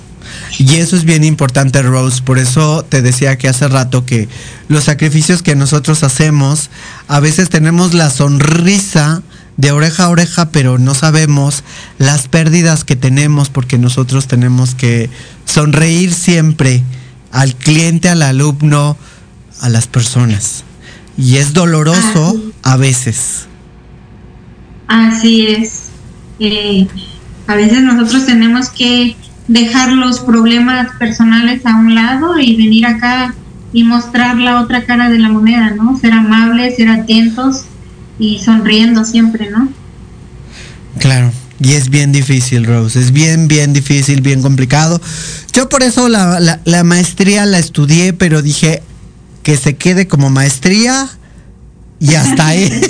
Y eso es bien importante, Rose. Por eso te decía que hace rato que los sacrificios que nosotros hacemos, a veces tenemos la sonrisa de oreja a oreja, pero no sabemos las pérdidas que tenemos porque nosotros tenemos que sonreír siempre al cliente, al alumno, a las personas. Y es doloroso a veces. Así es. Eh, a veces nosotros tenemos que dejar los problemas personales a un lado y venir acá y mostrar la otra cara de la moneda, ¿no? Ser amables, ser atentos y sonriendo siempre, ¿no? Claro. Y es bien difícil, Rose. Es bien, bien difícil, bien complicado. Yo por eso la, la, maestría la estudié, pero dije que se quede como maestría y hasta ahí.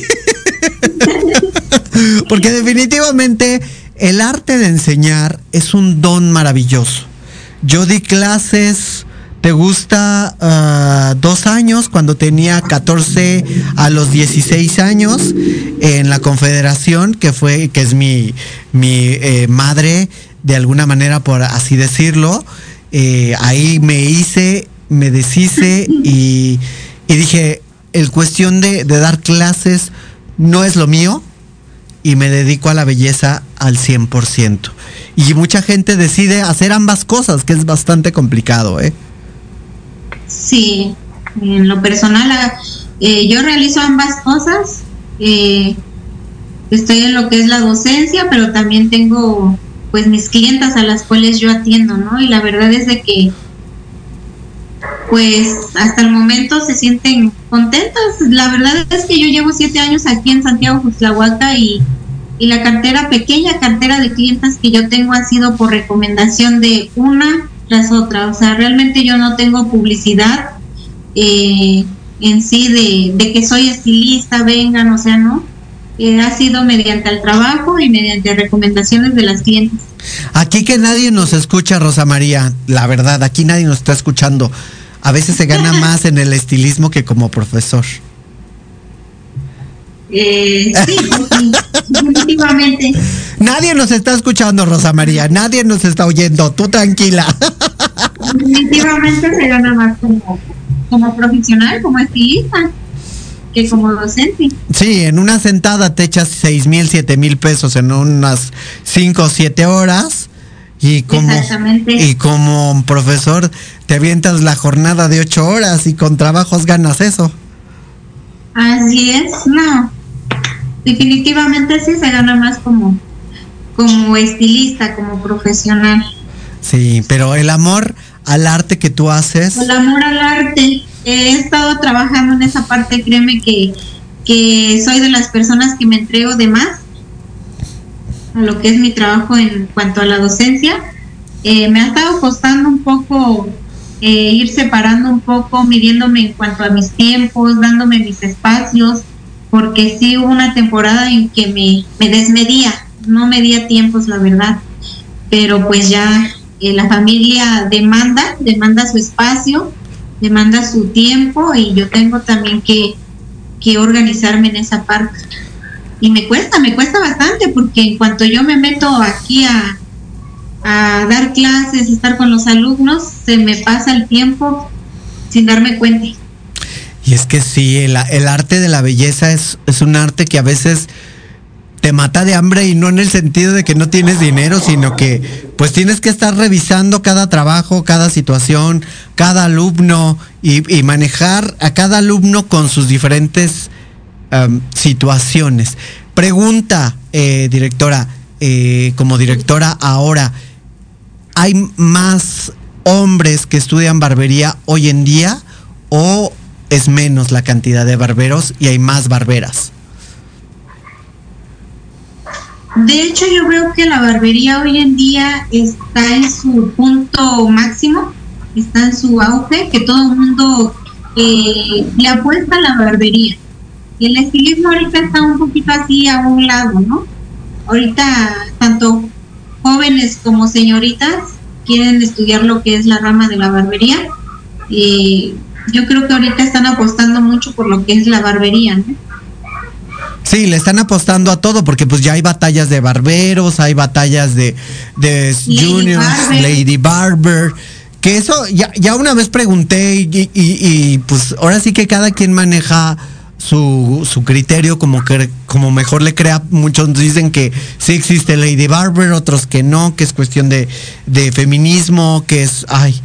Porque definitivamente el arte de enseñar es un don maravilloso. Yo di clases, te gusta, uh, dos años, cuando tenía 14 a los 16 años, en la Confederación, que fue, que es mi, mi eh, madre, de alguna manera, por así decirlo. Eh, ahí me hice, me deshice y, dije, el cuestión de, de dar clases no es lo mío y me dedico a la belleza al 100%. Y mucha gente decide hacer ambas cosas, que es bastante complicado, ¿eh? Sí, en lo personal eh, yo realizo ambas cosas. Eh, estoy en lo que es la docencia, pero también tengo pues mis clientas a las cuales yo atiendo, ¿no? Y la verdad es de que pues hasta el momento se sienten contentas. La verdad es que yo llevo siete años aquí en Santiago Juxlahuaca y, y la cartera, pequeña cartera de clientas que yo tengo ha sido por recomendación de una tras otra. O sea, realmente yo no tengo publicidad eh, en sí de, de, que soy estilista, vengan, o sea, no. Eh, ha sido mediante el trabajo y mediante recomendaciones de las clientes. Aquí que nadie nos escucha, Rosa María, la verdad, aquí nadie nos está escuchando. A veces se gana más en el estilismo que como profesor. Eh, sí, sí, definitivamente. Nadie nos está escuchando, Rosa María. Nadie nos está oyendo. Tú tranquila. Definitivamente se gana más como, como profesional, como estilista, que como docente. Sí, en una sentada te echas seis mil, siete mil pesos en unas cinco o siete horas. Y como, y como profesor te avientas la jornada de ocho horas y con trabajos ganas eso. Así es, no. Definitivamente sí se gana más como, como estilista, como profesional. Sí, pero el amor al arte que tú haces, El amor al arte. He estado trabajando en esa parte, créeme que, que soy de las personas que me entrego de más a lo que es mi trabajo en cuanto a la docencia. Eh, me ha estado costando un poco eh, ir separando un poco, midiéndome en cuanto a mis tiempos, dándome mis espacios, porque sí hubo una temporada en que me, me desmedía, no medía tiempos, la verdad, pero pues ya eh, la familia demanda, demanda su espacio, demanda su tiempo y yo tengo también que, que organizarme en esa parte. Y me cuesta, me cuesta bastante porque en cuanto yo me meto aquí a, a dar clases, estar con los alumnos, se me pasa el tiempo sin darme cuenta. y es que sí, el, el arte de la belleza es, es un arte que a veces te mata de hambre y no en el sentido de que no tienes dinero, sino que pues tienes que estar revisando cada trabajo, cada situación, cada alumno y, manejar a cada alumno con sus diferentes am, situaciones. Pregunta, eh, directora, eh, como directora ahora, ¿hay más hombres que estudian barbería hoy en día o es menos la cantidad de barberos y hay más barberas? De hecho, yo veo que la barbería hoy en día está en su punto máximo, está en su auge, que todo el mundo eh, le apuesta a la barbería. Y el estilismo ahorita está un poquito así a un lado, ¿no? Ahorita tanto jóvenes como señoritas quieren estudiar lo que es la rama de la barbería. Y yo creo que ahorita están apostando mucho por lo que es la barbería, ¿no? Sí, le están apostando a todo porque pues ya hay batallas de barberos, hay batallas de, de Lady juniors, Barber. Lady Barber. Que eso ya, ya una vez pregunté y, y- y, pues ahora sí que cada quien maneja su, su criterio como que como mejor le crea. Muchos dicen que sí existe Lady Barber, otros que no, que es cuestión de, de feminismo, que es, ay,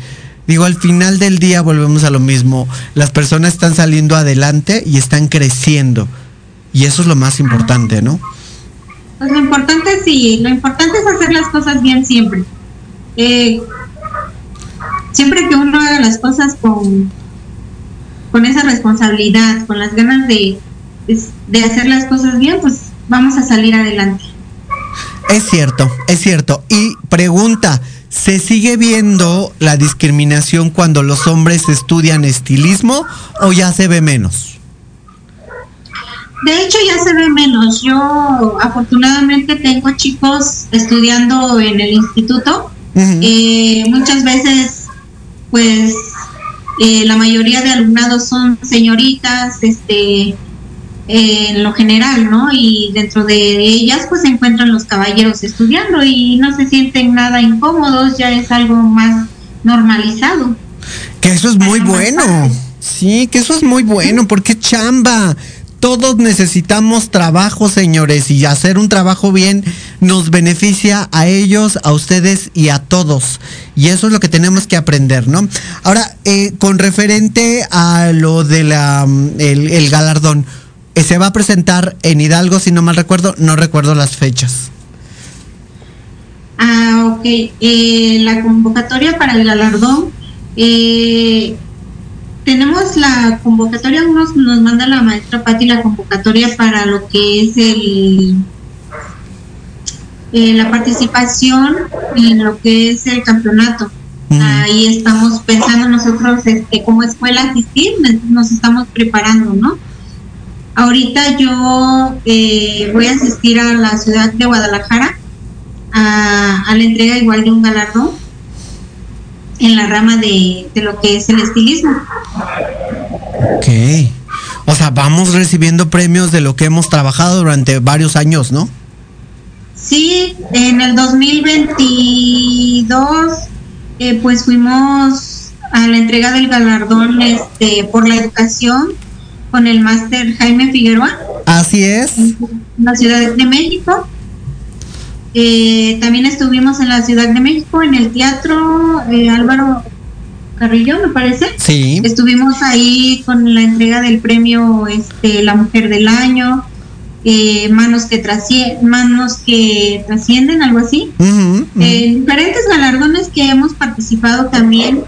digo, al final del día volvemos a lo mismo. Las personas están saliendo adelante y están creciendo. Y eso es lo más importante, ¿no? Pues lo importante sí, lo importante es hacer las cosas bien siempre. Eh, siempre que uno haga las cosas con, con esa responsabilidad, con las ganas de, de hacer las cosas bien, pues vamos a salir adelante. Es cierto, es cierto. Y pregunta, ¿se sigue viendo la discriminación cuando los hombres estudian estilismo o ya se ve menos? De hecho, ya se ve menos. Yo afortunadamente tengo chicos estudiando en el instituto. Eh, muchas veces, pues, eh, la mayoría de alumnados son señoritas, este, eh, en lo general, ¿no? Y dentro de ellas, pues, se encuentran los caballeros estudiando y no se sienten nada incómodos, ya es algo más normalizado. Que eso es muy bueno. Sí, que eso es muy bueno, porque chamba. Todos necesitamos trabajo, señores, y hacer un trabajo bien nos beneficia a ellos, a ustedes y a todos. Y eso es lo que tenemos que aprender, ¿no? Ahora, eh, con referente a lo de la mm, el galardón, eh, se va a presentar en Hidalgo, si no mal recuerdo, no recuerdo las fechas. Ah, ok. Eh, la convocatoria para el galardón. eh, tenemos la convocatoria, nos, nos manda la maestra Patti la convocatoria para lo que es el eh, la participación en lo que es el campeonato. Ahí estamos pensando nosotros este, como escuela asistir, nos estamos preparando, ¿no? Ahorita yo eh, voy a asistir a la ciudad de Guadalajara a, a la entrega igual de un galardón en la rama de, de lo que es el estilismo. Ok. O sea, vamos recibiendo premios de lo que hemos trabajado durante varios años, ¿no? Sí, en el 2022 eh, pues fuimos a la entrega del galardón este, por la educación con el máster Jaime Figueroa. Así es. En la Ciudad de México. Eh, también estuvimos en la Ciudad de México, en el Teatro eh, Álvaro Carrillo, me parece. Sí. Estuvimos ahí con la entrega del premio este, La Mujer del Año, eh, manos que manos que trascienden, algo así. En diferentes galardones que hemos participado también,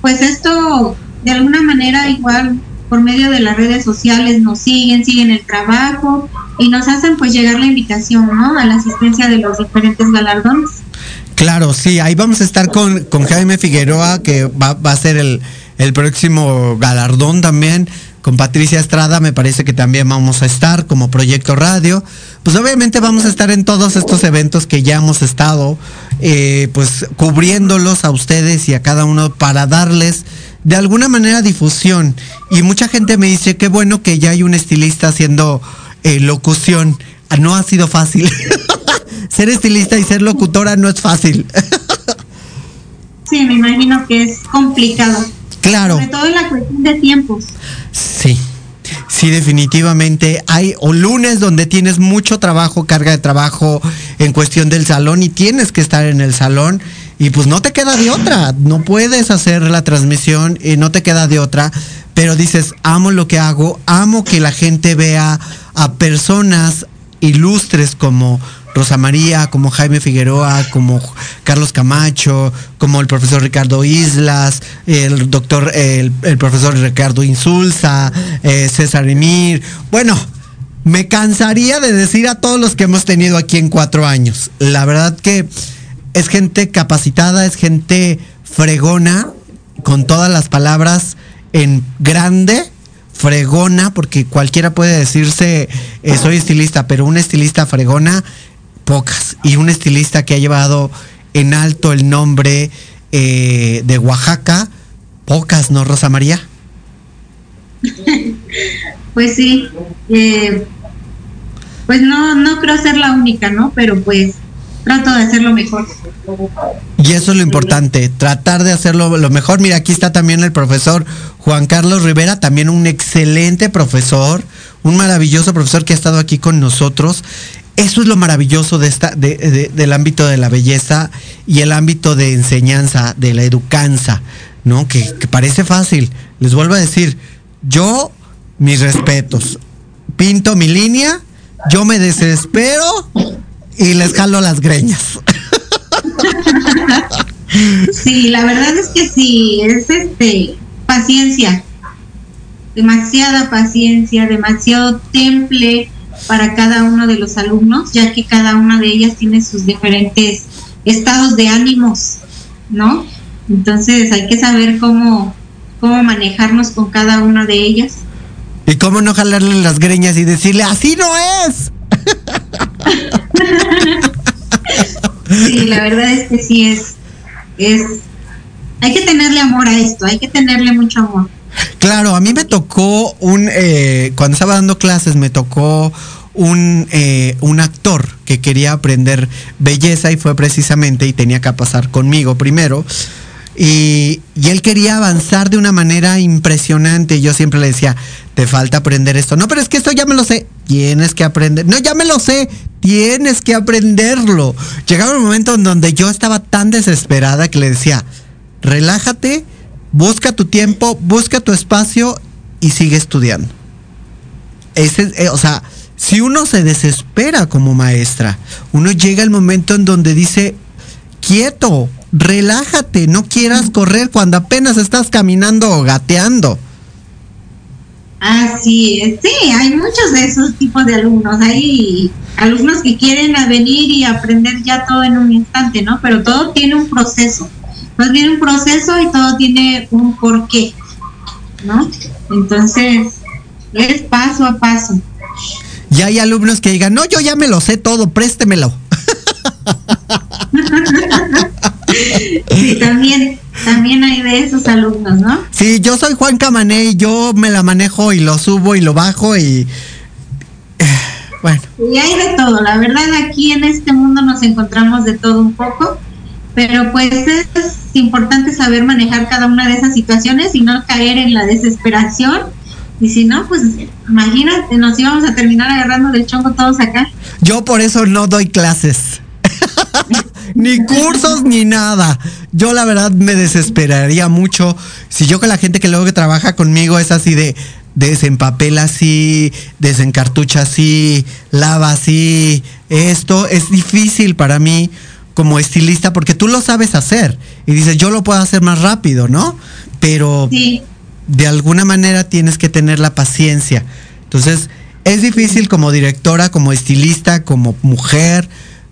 pues esto de alguna manera igual por medio de las redes sociales nos siguen, siguen el trabajo y nos hacen pues llegar la invitación, ¿no? A la asistencia de los diferentes galardones. Claro, sí, ahí vamos a estar con, con Jaime Figueroa, que va, va a ser el, el próximo galardón también. Con Patricia Estrada me parece que también vamos a estar como Proyecto Radio. Pues obviamente vamos a estar en todos estos eventos que ya hemos estado, eh, pues cubriéndolos a ustedes y a cada uno para darles de alguna manera difusión. Y mucha gente me dice, qué bueno que ya hay un estilista haciendo eh, locución. Ah, No ha sido fácil. ser estilista y ser locutora no es fácil. Sí, me imagino que es complicado. Claro. Sobre todo en la cuestión de tiempos. Sí. Sí, definitivamente. Hay o lunes donde tienes mucho trabajo, carga de trabajo en cuestión del salón y tienes que estar en el salón y pues no te queda de otra. No puedes hacer la transmisión y no te queda de otra. Pero dices, amo lo que hago, amo que la gente vea a personas ilustres como Rosa María, como Jaime Figueroa, como Carlos Camacho, como el profesor Ricardo Islas, el doctor, el, profesor Ricardo Insulza, eh, César Emir. Bueno, me cansaría de decir a todos los que hemos tenido aquí en cuatro años. La verdad que es gente capacitada, es gente fregona, con todas las palabras en grande, fregona, porque cualquiera puede decirse eh, soy estilista, pero un estilista fregona, pocas. Y un estilista que ha llevado en alto el nombre eh, de Oaxaca, pocas, ¿no, Rosa María? Pues sí, eh, pues no, no creo ser la única, ¿no? Pero pues trato de hacerlo mejor. Y eso es lo importante, tratar de hacerlo lo mejor. Mira, aquí está también el profesor Juan Carlos Rivera, también un excelente profesor, un maravilloso profesor que ha estado aquí con nosotros. Eso es lo maravilloso de esta, de- de- del ámbito de la belleza y el ámbito de enseñanza, de la educanza, ¿no? Que, que parece fácil. Les vuelvo a decir, yo, mis respetos, pinto mi línea, yo me desespero y les jalo las greñas. Sí, la verdad es que sí, es este paciencia, demasiada paciencia, demasiado temple para cada uno de los alumnos, ya que cada una de ellas tiene sus diferentes estados de ánimos, ¿no? Entonces hay que saber cómo, cómo manejarnos con cada una de ellas. ¿Y cómo no jalarle las greñas y decirle, así no es? Sí, la verdad es que sí es, es, hay que tenerle amor a esto, hay que tenerle mucho amor. Claro, a mí me tocó un, eh, cuando estaba dando clases, me tocó un, eh, un actor que quería aprender belleza y fue precisamente, y tenía que pasar conmigo primero, y, y él quería avanzar de una manera impresionante. Y yo siempre le decía, te falta aprender esto. No, pero es que esto ya me lo sé. Tienes que aprender. No, ya me lo sé. Tienes que aprenderlo. Llegaba un momento en donde yo estaba tan desesperada que le decía, relájate, busca tu tiempo, busca tu espacio y sigue estudiando. Ese, eh, o sea, si uno se desespera como maestra, uno llega el momento en donde dice, quieto, relájate, no quieras correr cuando apenas estás caminando o gateando. Así es, sí, hay muchos de esos tipos de alumnos. Hay alumnos que quieren venir y aprender ya todo en un instante, ¿no? Pero todo tiene un proceso. Todo tiene un proceso y todo tiene un porqué, ¿no? Entonces, es paso a paso. Y hay alumnos que digan, no, yo ya me lo sé todo, préstemelo. Sí, también, también hay de esos alumnos, ¿no? Sí, yo soy Juan Camané y yo me la manejo y lo subo y lo bajo y... Bueno, Y hay de todo, la verdad aquí en este mundo nos encontramos de todo un poco, pero pues es importante saber manejar cada una de esas situaciones y no caer en la desesperación. Y si no, pues imagínate, nos íbamos a terminar agarrando del chongo todos acá. Yo por eso no doy clases. Ni cursos ni nada. Yo la verdad me desesperaría mucho si yo con la gente que luego que trabaja conmigo es así de desempapela así, desencartucha así, lava así. Esto es difícil para mí como estilista porque tú lo sabes hacer y dices, yo lo puedo hacer más rápido, ¿no? Pero Sí, de alguna manera tienes que tener la paciencia. Entonces, es difícil como directora, como estilista, como mujer,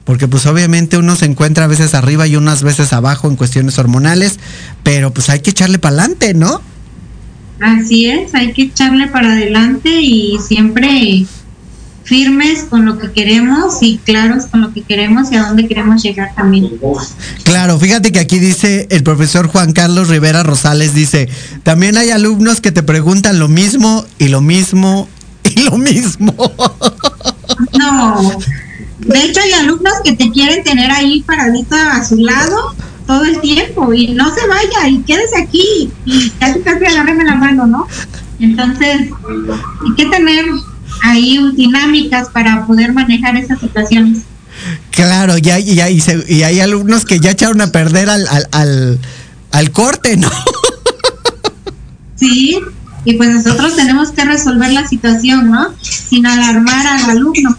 porque pues obviamente uno se encuentra a veces arriba y unas veces abajo en cuestiones hormonales, pero pues hay que echarle para adelante, ¿no? así es, hay que echarle para adelante y siempre firmes con lo que queremos y claros con lo que queremos y a dónde queremos llegar también. Claro, fíjate que aquí dice el profesor Juan Carlos Rivera Rosales, dice, también hay alumnos que te preguntan lo mismo y lo mismo y lo mismo. No, de hecho hay alumnos que te quieren tener ahí paradita a su lado todo el tiempo y no se vaya y quédese aquí y casi casi agárreme la mano, ¿no? Entonces, hay que tener ahí dinámicas para poder manejar esas situaciones. Claro, y, se- y hay alumnos que ya echaron a perder al, al, al, al corte, ¿no? Sí, y pues nosotros tenemos que resolver la situación, ¿no? Sin alarmar al alumno.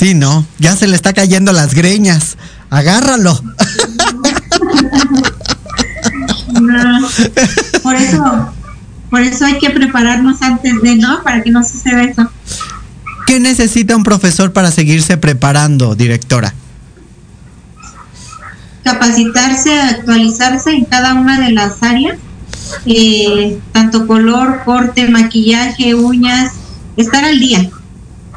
Sí, no, ya se le está cayendo las greñas. Agárralo. No, Por eso, por eso hay que prepararnos antes de, ¿no? Para que no suceda eso. ¿Qué necesita un profesor para seguirse preparando, directora? capacitarse, actualizarse en cada una de las áreas, eh, tanto color, corte, maquillaje, uñas, estar al día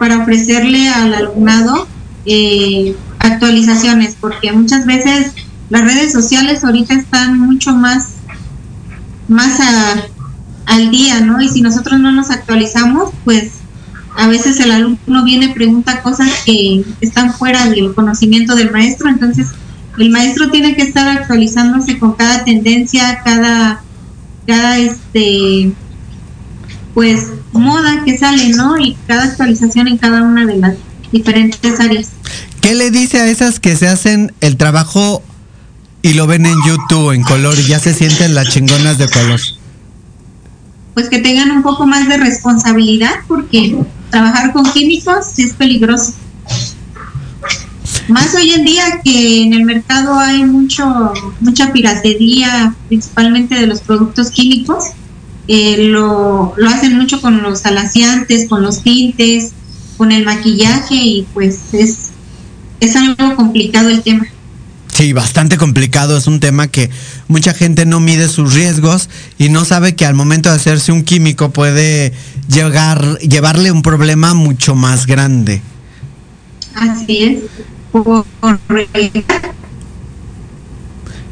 para ofrecerle al alumnado eh, actualizaciones, porque muchas veces las redes sociales ahorita están mucho más, más a- al día, ¿no? Y si nosotros no nos actualizamos, pues a veces el alumno viene pregunta cosas que están fuera del conocimiento del maestro, entonces el maestro tiene que estar actualizándose con cada tendencia, cada, cada este, pues moda que sale, ¿no? Y cada actualización en cada una de las diferentes áreas. ¿Qué le dice a esas que se hacen el trabajo y lo ven en YouTube en color y ya se sienten las chingonas de color? Pues que tengan un poco más de responsabilidad porque trabajar con químicos es peligroso. Más hoy en día que en el mercado hay mucho mucha piratería, principalmente de los productos químicos. Eh, lo, lo hacen mucho con los alaciantes, con los tintes, con el maquillaje y pues es, es algo complicado el tema. Sí, bastante complicado. Es un tema que mucha gente no mide sus riesgos y no sabe que al momento de hacerse un químico puede llegar, llevarle un problema mucho más grande. Así es. Por-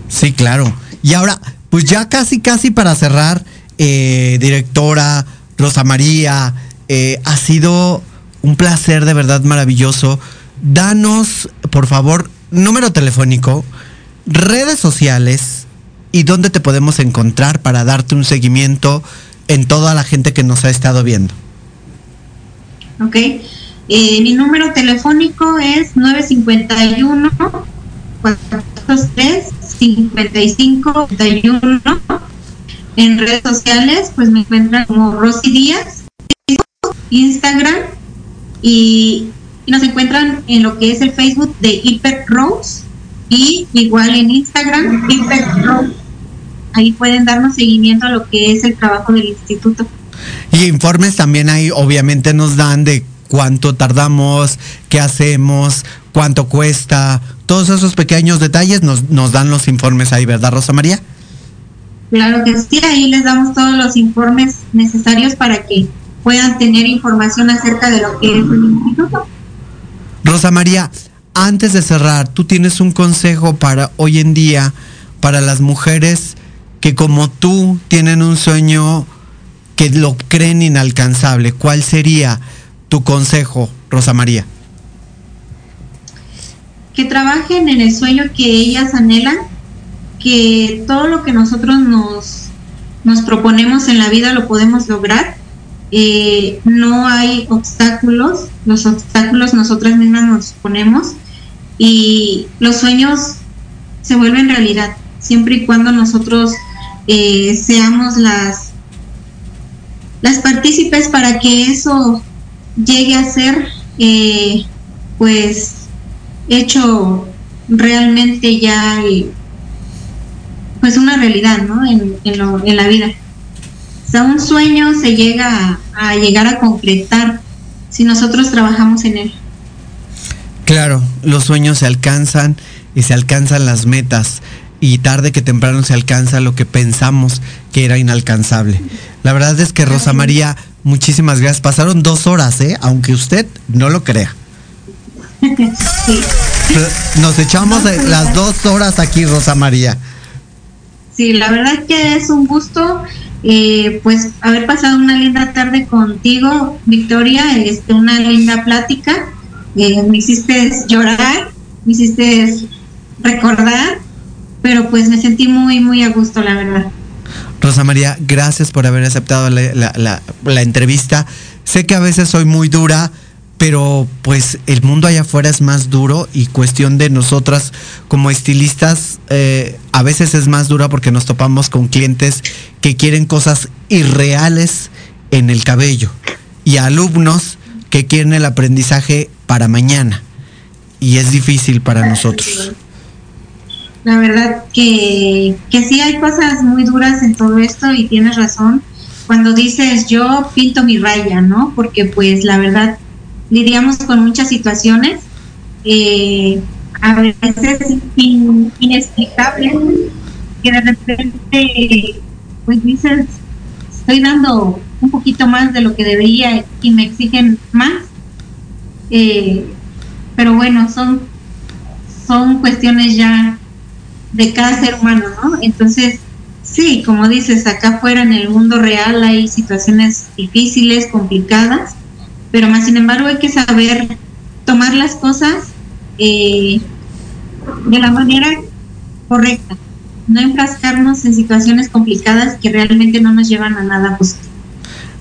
Sí, claro. Y ahora, pues ya casi, casi para cerrar, eh, directora Rosa María, eh, ha sido un placer de verdad maravilloso. Danos, por favor, número telefónico, redes sociales y dónde te podemos encontrar para darte un seguimiento en toda la gente que nos ha estado viendo. ¿ok? Eh, mi número telefónico es 951 403 5581 En redes sociales, pues me encuentran como Rosy Díaz, Facebook, Instagram y, y nos encuentran en lo que es el Facebook de Hyper Rose y igual en Instagram Hyper Rose. Ahí pueden darnos seguimiento a lo que es el trabajo del instituto. Y informes también ahí obviamente nos dan de cuánto tardamos, qué hacemos, cuánto cuesta, todos esos pequeños detalles nos, nos dan los informes ahí, ¿verdad, Rosa María? Claro que sí, ahí les damos todos los informes necesarios para que puedan tener información acerca de lo que es el instituto. Rosa María, antes de cerrar, tú tienes un consejo para hoy en día, para las mujeres que como tú tienen un sueño que lo creen inalcanzable. ¿Cuál sería tu consejo, Rosa María? Que trabajen en el sueño que ellas anhelan, que todo lo que nosotros nos, nos proponemos en la vida lo podemos lograr. Eh, no hay obstáculos, los obstáculos nosotras mismas nos ponemos y los sueños se vuelven realidad, siempre y cuando nosotros eh, seamos las, las partícipes para que eso llegue a ser eh, pues hecho realmente ya pues una realidad ¿no? en, en, la vida. O sea, un sueño se llega a, a llegar a concretar si nosotros trabajamos en él. Claro, los sueños se alcanzan y se alcanzan las metas y tarde que temprano se alcanza lo que pensamos que era inalcanzable. La verdad es que Rosa María, muchísimas gracias. Pasaron dos horas, ¿eh? aunque usted no lo crea. Nos echamos las dos horas aquí, Rosa María. Sí, la verdad que es un gusto, eh, pues, haber pasado una linda tarde contigo, Victoria, este, una linda plática. Eh, me hiciste llorar, me hiciste recordar, pero pues me sentí muy, muy a gusto, la verdad. Rosa María, gracias por haber aceptado la, entrevista. Sé que a veces soy muy dura, pero pues el mundo allá afuera es más duro y cuestión de nosotras como estilistas eh, a veces es más dura porque nos topamos con clientes que quieren cosas irreales en el cabello y alumnos que quieren el aprendizaje para mañana y es difícil para nosotros. La verdad que, que sí hay cosas muy duras en todo esto y tienes razón cuando dices yo pinto mi raya, ¿no? Porque pues la verdad lidiamos con muchas situaciones eh, a veces inexplicables que de repente pues dices estoy dando un poquito más de lo que debería y me exigen más eh, pero bueno son son cuestiones ya de cada ser humano no entonces sí como dices acá afuera en el mundo real hay situaciones difíciles complicadas pero más sin embargo hay que saber tomar las cosas eh, de la manera correcta, no enfrascarnos en situaciones complicadas que realmente no nos llevan a nada positivo.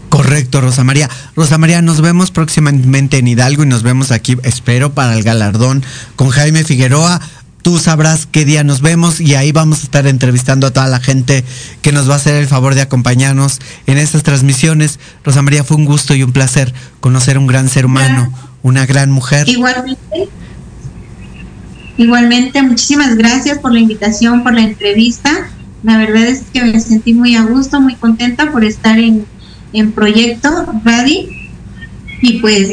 Correcto, Rosa María. Rosa María, nos vemos próximamente en Hidalgo y nos vemos aquí, espero, para el galardón con Jaime Figueroa tú sabrás qué día nos vemos y ahí vamos a estar entrevistando a toda la gente que nos va a hacer el favor de acompañarnos en estas transmisiones. Rosa María, fue un gusto y un placer conocer un gran ser humano, una gran mujer. Igualmente. Igualmente, muchísimas gracias por la invitación, por la entrevista. La verdad es que me sentí muy a gusto, muy contenta por estar en, en Proyecto Radi y pues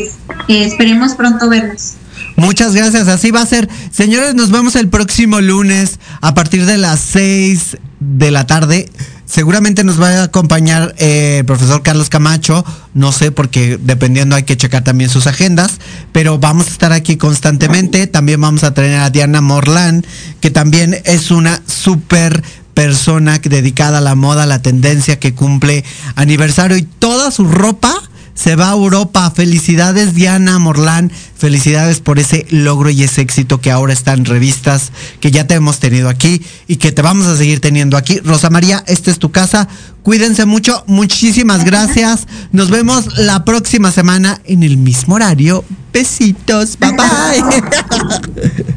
eh, esperemos pronto vernos. Muchas gracias, así va a ser. Señores, nos vemos el próximo lunes a partir de las 6 de la tarde. Seguramente nos va a acompañar eh, el profesor Carlos Camacho, no sé, porque dependiendo hay que checar también sus agendas, pero vamos a estar aquí constantemente. También vamos a tener a Diana Morlán, que también es una súper persona dedicada a la moda, a la tendencia que cumple aniversario y toda su ropa se va a Europa. Felicidades Diana Morlán, felicidades por ese logro y ese éxito que ahora está en revistas que ya te hemos tenido aquí y que te vamos a seguir teniendo aquí. Rosa María, esta es tu casa. Cuídense mucho, muchísimas gracias. Nos vemos la próxima semana en el mismo horario. Besitos, bye bye.